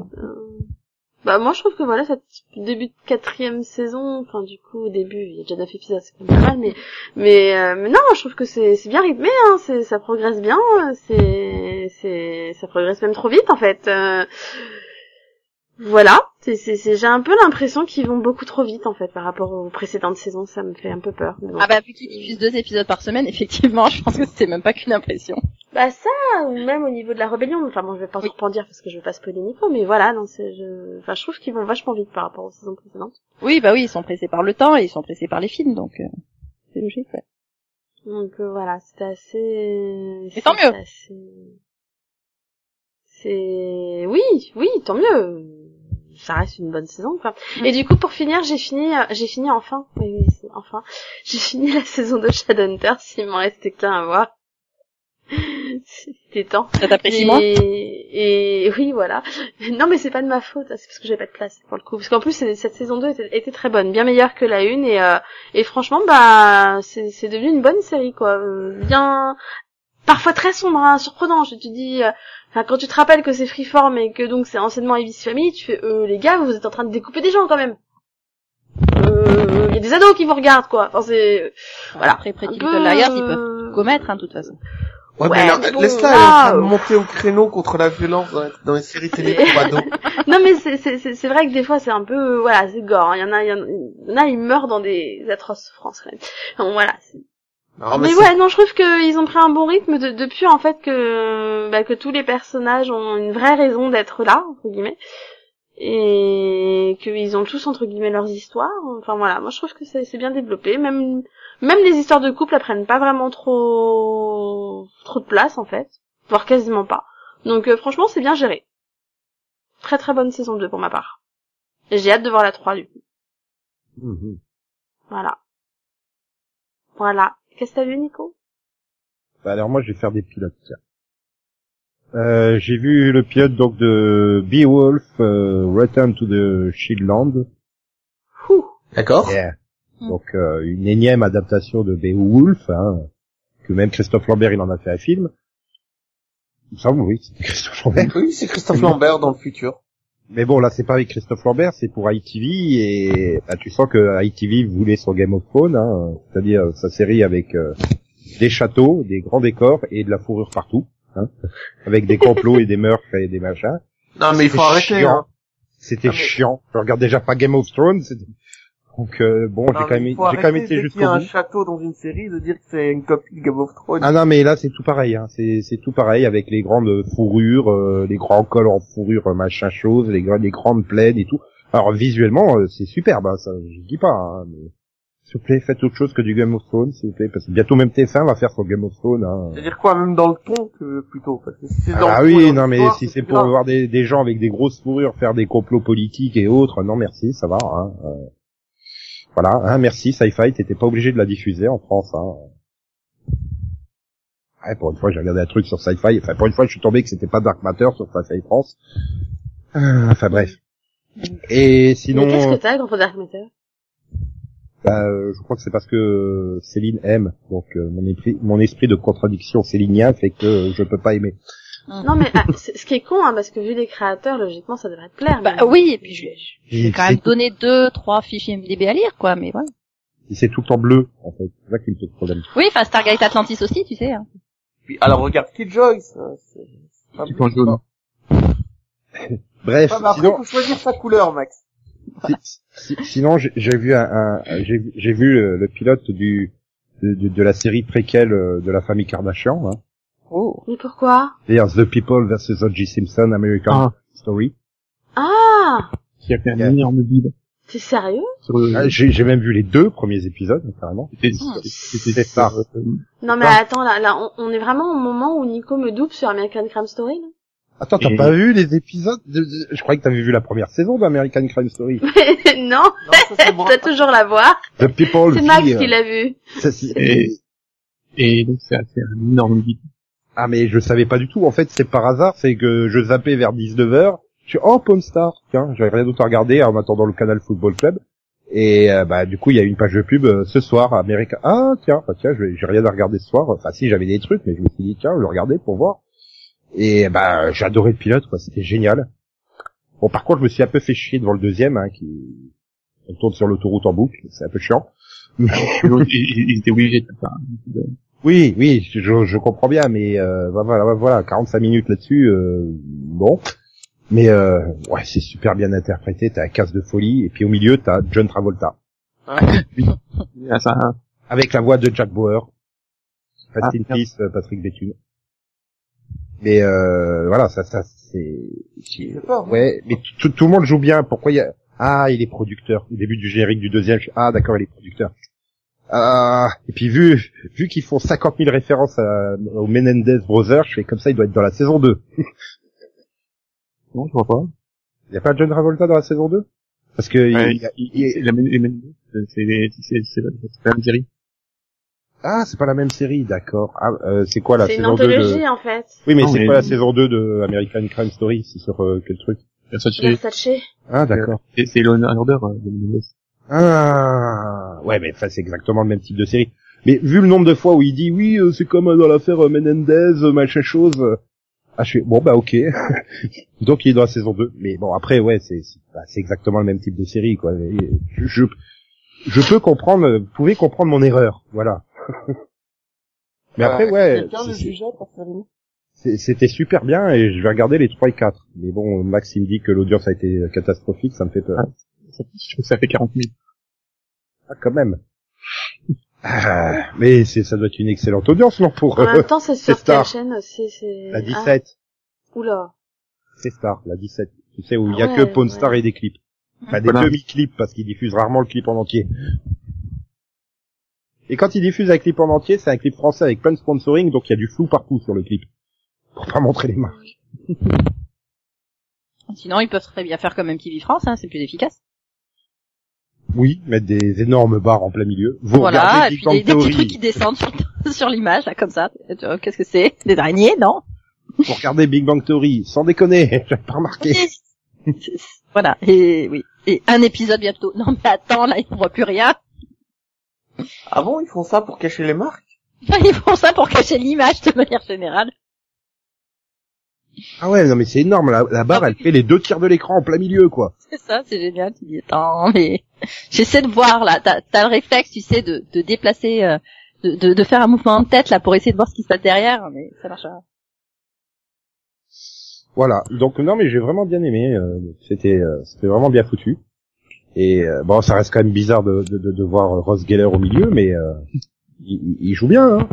Bah moi je trouve que voilà, cette début de quatrième saison, enfin du coup au début il y a déjà neuf épisodes, c'est quand même mal, mais mais, euh, mais non, je trouve que c'est c'est bien rythmé, hein, c'est ça progresse bien, c'est c'est ça progresse même trop vite en fait. Euh, voilà, c'est c'est c'est- j'ai un peu l'impression qu'ils vont beaucoup trop vite en fait par rapport aux précédentes saisons, ça me fait un peu peur. mais bon. Ah bah, vu qu'ils diffusent deux épisodes par semaine, effectivement, je pense que c'était même pas qu'une impression. Bah ça, ou même au niveau de la rébellion, enfin bon je vais pas trop en dire parce que je veux pas spoiler Nico, mais voilà, non c'est je, enfin je trouve qu'ils vont vachement vite par rapport aux saisons précédentes. Oui, bah oui, ils sont pressés par le temps et ils sont pressés par les films, donc euh, c'est logique, ouais. Donc euh, voilà, c'était assez. Mais tant mieux. assez- C'est oui, oui, tant mieux. Ça reste une bonne saison quoi. Et du coup pour finir, j'ai fini, euh, j'ai fini enfin, oui, enfin, j'ai fini la saison de Shadowhunter. S'il m'en restait qu'un à voir. C'était temps. Ça t'apprécie moins Et, et oui, voilà. Non, mais c'est pas de ma faute, c'est parce que j'ai pas de place pour le coup. Parce qu'en plus, cette saison 2 était, était très bonne, bien meilleure que la une, et, euh, et franchement, bah, c'est c'est devenu une bonne série, quoi. Euh, Bien, parfois très sombre, hein, surprenant. Je te dis, euh, quand tu te rappelles que c'est Freeform et que donc c'est anciennement Ibis Family, tu fais, euh, les gars, vous êtes en train de découper des gens quand même. Euh, il y a des ados qui vous regardent, quoi. Enfin, c'est, voilà. Après, Pretty Un peu, Little Liars, ils euh, peuvent tout commettre, hein, de toute façon. Ouais, Ouais, mais là, mais bon, laisse-la, euh, monter au créneau contre la violence dans, dans les séries télé pour ados. non mais c'est c'est c'est c'est vrai que des fois c'est un peu voilà c'est gore hein. il y en a il y en a, il y en a, ils meurent dans des atroces souffrances quand même donc voilà c'est- Non, mais, ouais non je trouve qu'ils ont pris un bon rythme de, depuis en fait que bah, que tous les personnages ont une vraie raison d'être là entre guillemets et qu'ils ont tous entre guillemets leurs histoires. Enfin voilà moi je trouve que c'est c'est bien développé. Même même les histoires de couple elles prennent pas vraiment trop trop de place en fait voire quasiment pas. Donc euh, franchement c'est bien géré. Très très bonne saison 2 pour ma part. Et j'ai hâte de voir la 3 du coup. Mhm. voilà. Voilà qu'est-ce que t'as vu Nico? Bah, alors moi, je vais faire des pilotes. tiens. Euh, j'ai vu le pilote donc de Beowulf, euh, Return to the Shieldland. D'accord. Yeah. Mm. Donc euh, une énième adaptation de Beowulf, hein, que même Christophe Lambert il en a fait un film. Il me semble oui, c'est Christophe Lambert. Oui, c'est Christophe Lambert dans le futur. Mais bon là c'est pas avec Christophe Lambert, c'est pour ITV et bah, tu sens que ITV voulait son Game of Thrones, hein, c'est-à-dire sa série avec euh, des châteaux, des grands décors et de la fourrure partout, hein, avec des complots et des meurtres et des machins. Non, mais il faut C'était arrêter, chiant. hein. C'était Ah, mais- chiant. Je regarde déjà pas Game of Thrones. Donc euh, bon, j'ai quand même, j'ai quand même été jusqu'au a un bout. château dans une série de dire que c'est une copie de Game of Thrones. Ah non, mais là c'est tout pareil. Hein. C'est c'est tout pareil avec les grandes fourrures, euh, les grands cols en fourrure, euh, machin chose, les, gra- les grandes plaines et tout. Alors visuellement euh, c'est superbe, hein, ça je dis pas. Hein, mais s'il vous plaît, faites autre chose que du Game of Thrones, s'il vous plaît, parce que bientôt même TF1 va faire son Game of Thrones. Hein. C'est-à-dire quoi, même dans le ton que plutôt parce que si c'est dans Ah le oui, non mais si c'est pour voir des, des gens avec des grosses fourrures faire des complots politiques et autres, non merci, ça va. Hein. euh, voilà, hein, merci Sci-Fi, t'étais pas obligé de la diffuser en France. Hein. Ouais, pour une fois j'ai regardé un truc sur Sci-Fi, enfin pour une fois je suis tombé que c'était pas Dark Matter sur Sci-Fi France. Euh, enfin bref. Et sinon, mais qu'est-ce que t'as contre Dark Matter? Bah, euh, je crois que c'est parce que Céline aime, donc euh, mon esprit, mon esprit de contradiction célinien fait que je peux pas aimer. Non mais ah, c'est- ce qui est con hein, parce que vu les créateurs logiquement ça devrait te plaire mais- Bah oui, et puis je, je, je vais Et quand même donner deux, trois fichiers MDB à lire, quoi, mais voilà. C'est tout en bleu en fait, c'est ça qui me pose problème. Oui, enfin Stargate Atlantis aussi, tu sais. Hein. Puis, alors regarde Killjoy, ça, c'est c'est pas Tout en jaune. Bref, mais après, sinon, faut choisir sa couleur, Max. si- si- sinon j'ai vu un, un- j'ai j'ai vu le, le pilote du de, de- de la série préquelle euh, de la famille Kardashian, hein. Oh. mais pourquoi? C'est-à-dire The People versus O.J. Simpson American Ah. Story. ah Qui a fait un énorme bide t'es sérieux? Le, Ah, J'ai j'ai même vu les deux premiers épisodes carrément. c'était, c'était, C'est ça. euh, non mais Ah. attends là là on, on est vraiment au moment où Nico me double sur American Crime Story là Attends, t'as Et- pas vu les épisodes de- de- Je croyais que t'avais vu la première saison d'American Crime Story. non Non, bon. tu dois toujours la voir The People c'est Max euh, qui l'a vu Et- et donc c'est c'est un énorme bide. Ah mais je savais pas du tout. En fait, c'est par hasard, c'est que je zappais vers 19h. Je suis oh Pawn Star, tiens, j'avais rien d'autre à regarder en attendant le canal Football Club. Et euh, bah du coup, il y a une page de pub euh, ce soir Américain. Ah tiens, bah, tiens, j'ai rien à regarder ce soir. Enfin si, j'avais des trucs, mais je me suis dit tiens, je vais regarder pour voir. Et bah adoré le pilote, quoi. C'était génial. Bon, par contre, je me suis un peu fait chier devant le deuxième, hein, qui on tourne sur l'autoroute en boucle. C'est un peu chiant. Ils, ils- ils étaient obligés de. Oui, oui, je, je comprends bien, mais euh, bah, voilà, voilà, 45 minutes là-dessus, euh, bon. Mais euh, ouais, c'est super bien interprété. T'as un casse de folie, et puis au milieu t'as John Travolta Ah, ça, avec la voix de Jack Bauer. Rest Ah, in merde. peace, euh, Patrick Béthune. Mais euh, voilà, ça, ça, c'est, hein. ouais, mais tout, tout le monde joue bien. Pourquoi il y a Ah, il est producteur. Au début du générique du deuxième, je... ah d'accord, il est producteur. Ah, et puis vu vu qu'ils font 50 000 références à, aux Menendez Brothers, je fais comme ça, il doit être dans la saison 2. non, je vois pas. Il n'y a pas John Travolta dans la saison 2 Parce que il- Ouais, il y a- il- il- C'est la même, les mêmes- c'est, c'est, c'est, c'est la même série. ah, c'est pas la même série, d'accord. Ah, euh, c'est quoi la C'est une saison 2 anthologie de... en fait. Oui, mais Non, c'est mais- quoi la saison 2 de American Crime Story C'est sur euh, quel truc? Versace, Versace. Ah, d'accord. c'est, c'est Law and Order, euh, de Menendez. Ah, ouais, mais enfin, c'est exactement le même type de série. Mais vu le nombre de fois où il dit oui, euh, c'est comme euh, dans l'affaire euh, Menendez, euh, machin chose. euh, Ah, je fais bon bah ok. Donc il est dans la saison 2. Mais bon après ouais, c'est c'est bah, c'est exactement le même type de série quoi. Et Je je, je peux comprendre, vous pouvez comprendre mon erreur, voilà. Mais après ouais, Quelqu'un le c'est- jugeait pour faire une... c'est- c'était super bien et je vais regarder les 3 et 4. Mais bon, Max il me dit que l'audience a été catastrophique, ça me fait peur. Ça- Je trouve que ça fait 40 000. Ah, quand même. Ah, mais c'est, ça doit être une excellente audience, non, pour En euh, même temps, c'est c'est sur quelle chaîne aussi c'est... la Ah, 17. oula. C'est Star, la 17. Tu sais, où il y a Ouais, que Pawn Star ouais. et des clips. Enfin, des Voilà. demi-clips, parce qu'ils diffusent rarement le clip en entier. Et quand ils diffusent un clip en entier, c'est un clip français avec plein de sponsoring, donc il y a du flou partout sur le clip. Pour pas montrer les marques. Sinon, ils peuvent très bien faire comme MTV France, hein, c'est plus efficace. Oui, mettre des énormes barres en plein milieu. Vous voilà, regardez et Big puis Bang des, des petits trucs qui descendent sur, sur l'image, là, comme ça. Tu vois, Qu'est-ce que c'est? Des araignées, non? Vous regardez Big Bang Theory, sans déconner, j'avais pas remarqué. Voilà, et oui. Et un épisode bientôt. Non mais attends, là, ils ne voient plus rien. Ah bon, ils font ça pour cacher les marques? Ils font ça pour cacher l'image de manière générale. Ah ouais, non mais c'est énorme, la, la barre, Ah elle fait les deux tiers de l'écran en plein milieu, quoi. C'est ça, c'est génial. Tu dis, attends, mais j'essaie de voir là. T'as as le réflexe, tu sais, de, de déplacer, euh, de, de, de faire un mouvement de tête là pour essayer de voir ce qui se passe derrière, mais ça marche pas. Voilà. Donc non, mais j'ai vraiment bien aimé. euh, c'était, euh, c'était vraiment bien foutu. Et bon, ça reste quand même bizarre de, de, de, voir Ross Geller au milieu, mais euh, il, il- il joue bien. Hein.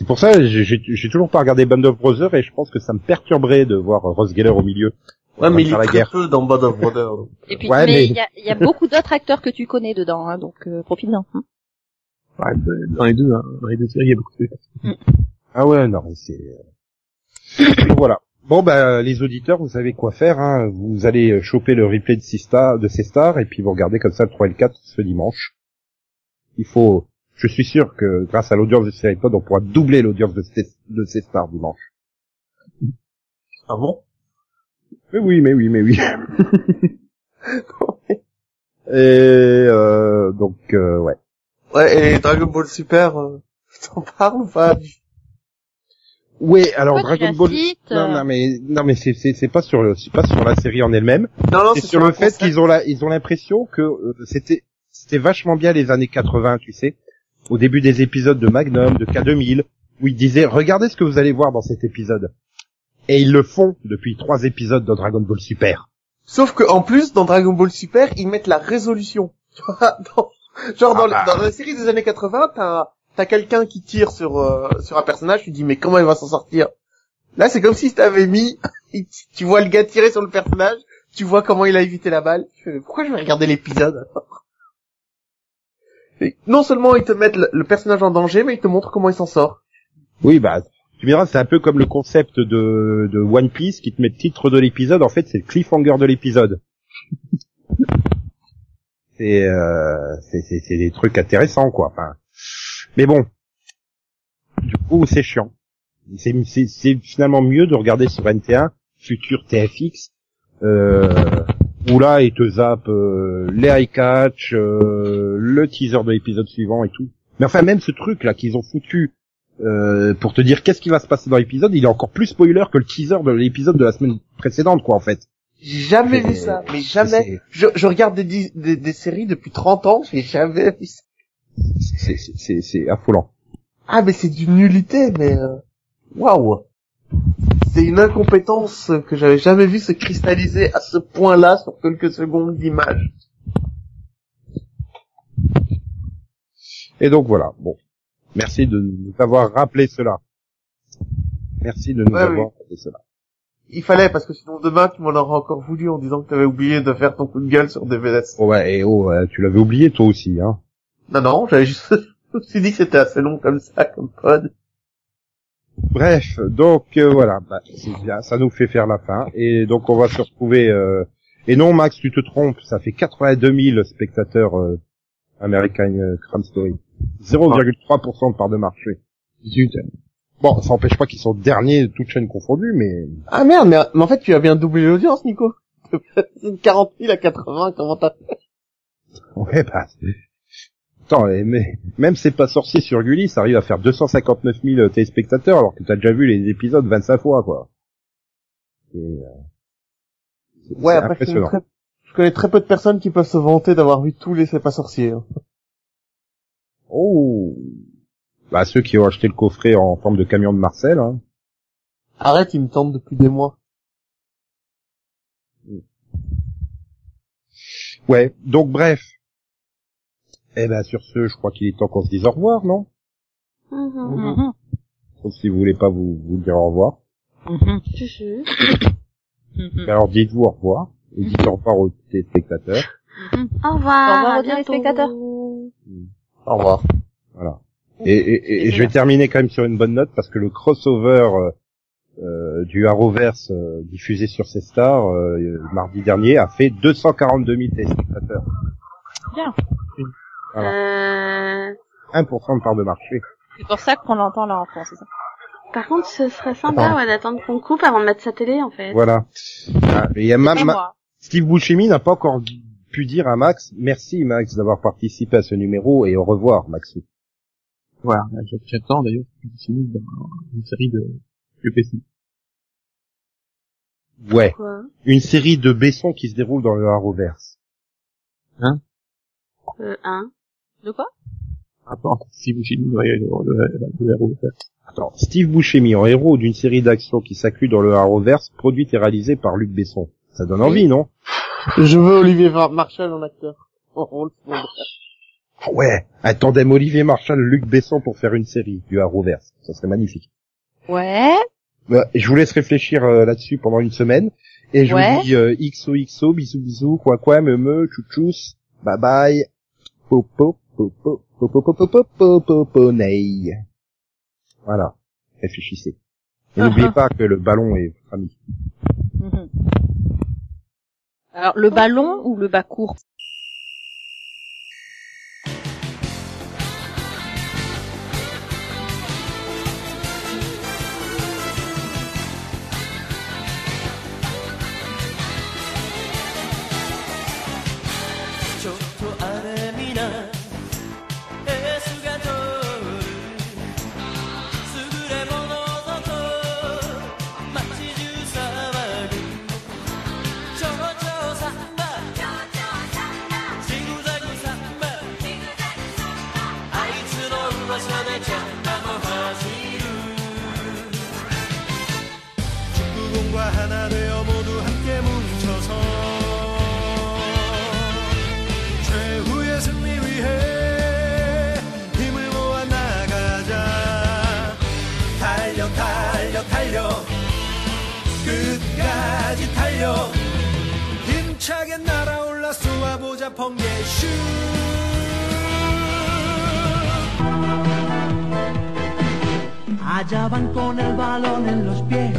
C'est pour ça, j'ai j'ai- j'ai toujours pas regardé Band of Brothers et je pense que ça me perturberait de voir Ross Geller au milieu. Ouais, mais il est très guerre. peu dans Band of Brothers. donc. Et puis, Ouais, mais mais- il y, a, il y a beaucoup d'autres acteurs que tu connais dedans, hein, donc euh, profite-en. hein. Ouais, dans les deux, hein, dans les deux séries, il y a beaucoup de trucs. Ah ouais, non, mais c'est euh, voilà. Bon bah les auditeurs, vous savez quoi faire. Hein. Vous allez choper le replay de ces stars, de ces stars, et puis vous regardez comme ça le 3 et le 4 ce dimanche. Il faut, je suis sûr que grâce à l'audience de série Pod, on pourra doubler l'audience de ces, de ces stars dimanche. Ah bon? Mais oui, mais oui, mais oui. et euh, donc euh, ouais. Ouais, et Dragon Ball Super, euh, t'en parles ou pas? Ouais, alors Pourquoi Dragon Ball. Non, euh non, mais non, mais c'est c'est c'est pas sur le, c'est pas sur la série en elle-même. Non, non, c'est sur le fait qu'ils ont la, ils ont l'impression que euh, c'était, c'était vachement bien les années 80, tu sais, au début des épisodes de Magnum, de K2000, où ils disaient, regardez ce que vous allez voir dans cet épisode. Et ils le font depuis trois épisodes de Dragon Ball Super. Sauf que en plus, dans Dragon Ball Super, ils mettent la résolution. Dans- genre dans, Ah bah. dans la série des années 80, t'as t'as quelqu'un qui tire sur euh, sur un personnage, tu dis mais comment il va s'en sortir? Là, c'est comme si t'avais mis, tu vois le gars tirer sur le personnage, tu vois comment il a évité la balle. Tu fais, mais pourquoi je vais regarder l'épisode alors? Non seulement ils te mettent le, personnage en danger, mais ils te montrent comment il s'en sort. Oui, bah, tu me diras, c'est un peu comme le concept de, One Piece qui te met le titre de l'épisode. En fait, c'est le cliffhanger de l'épisode. c'est, euh, c'est, des trucs intéressants, quoi. Enfin, mais bon, du coup, c'est chiant. C'est, c'est, c'est finalement mieux de regarder sur NT1, futur TFX, euh, où là, ils te zappent euh, les high catch, euh, le teaser de l'épisode suivant et tout. Mais enfin, même ce truc là qu'ils ont foutu euh, pour te dire qu'est-ce qui va se passer dans l'épisode, il est encore plus spoiler que le teaser de l'épisode de la semaine précédente, quoi, en fait. J'ai jamais vu ça, mais jamais. Je, je regarde des, des, des séries depuis 30 ans, j'ai jamais vu ça. C'est, c'est, c'est, c'est affolant. Ah, mais c'est d'une nullité, mais euh, waouh. C'est une incompétence que j'avais jamais vu se cristalliser à ce point-là sur quelques secondes d'image. Et donc voilà, bon. Merci de nous avoir rappelé cela. Merci de nous Ouais, avoir oui. rappelé cela. Il fallait, parce que sinon demain tu m'en auras encore voulu en disant que t'avais oublié de faire ton coup de gueule sur DVS. Oh, ouais, et oh, euh, tu l'avais oublié toi aussi, hein. Non, non, j'avais juste, je me suis dit que c'était assez long comme ça, comme pod. Bref, donc euh, voilà, bah, c'est bien, ça nous fait faire la fin. Et donc on va se retrouver... euh, Et non Max, tu te trompes, ça fait 82 000 spectateurs euh, American euh, Crime Story. 0,3% de part de marché. Bon, ça n'empêche pas qu'ils sont derniers, toutes chaînes confondues, mais... Ah merde, mais, mais en fait tu as bien doublé l'audience, Nico. C'est de 40 000 à 80, comment t'as fait? Ouais, bah... Attends, et mais même c'est pas sorcier sur Gulli, ça arrive à faire 259 000 téléspectateurs alors que t'as déjà vu les épisodes 25 fois, quoi. Et, euh, Ouais, après je connais, très, je connais très peu de personnes qui peuvent se vanter d'avoir vu tous les C'est pas sorciers. hein. Oh Bah ceux qui ont acheté le coffret en forme de camion de Marcel, hein. Arrête, ils me tentent depuis des mois. Ouais, donc bref. Eh ben sur ce, je crois qu'il est temps qu'on se dise au revoir, non? Mhm. Mhm. Sauf si vous voulez pas vous, vous dire au revoir. Mhm. Si, si. Mhm. Alors dites-vous au revoir. Et dites au revoir aux téléspectateurs. Mhm. Au revoir. Au revoir aux téléspectateurs. Au revoir. Voilà. Et, et- et- et je vais terminer quand même sur une bonne note parce que le crossover euh, euh, du Arrowverse euh, diffusé sur ces stars euh, mardi dernier a fait 242 000 téléspectateurs. Bien. Euh... 1% de part de marché. C'est pour ça qu'on l'entend là en France, c'est ça Par contre, ce serait sympa Attends. ouais, d'attendre qu'on coupe avant de mettre sa télé, en fait. Voilà. Ah, et il y a ma-. Steve Buscemi n'a pas encore pu dire à Max merci Max d'avoir participé à ce numéro et au revoir Maxou. Voilà, j'attends d'ailleurs que tu finisses dans une série de UPC. Ouais, Quoi? Une série de Besson qui se déroule dans le Arrowverse. Euh, un. De quoi? Si vous filmez le, le, le, le héros. Attends, Steve Buscemi en héros d'une série d'actions qui s'inclut dans le Arrowverse, produite et réalisée par Luc Besson. Ça donne envie, non? Je veux Olivier Marshall en acteur. En rôle secondaire. Ouais, un tandem Olivier Marshall, Luc Besson pour faire une série du Arrowverse. Ça serait magnifique. Ouais. Bah, je vous laisse réfléchir euh, là-dessus pendant une semaine. Et je Ouais. vous dis euh, XOXO, bisous bisous, quoi quoi, me me, chouchous, bye bye, popo, Voilà, réfléchissez. Et n'oubliez pas que le ballon est votre ami. Mhm. Alors, le ballon ou le bas court? 힘차게 날아올라 쏘아보자 번개 슛 Allá van con el balón en los pies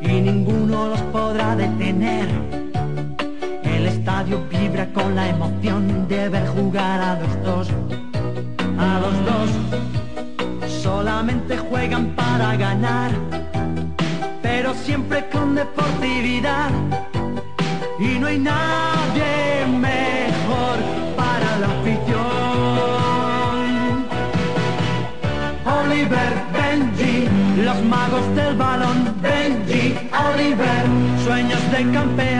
y ninguno los podrá detener. El estadio vibra con la emoción de ver jugar a los dos, a los dos. Sola solamente juegan para ganar, pero siempre con deportividad. y no hay nadie mejor para la afición. Oliver, Benji, los magos del balón, Benji, Oliver, sueños de campeón.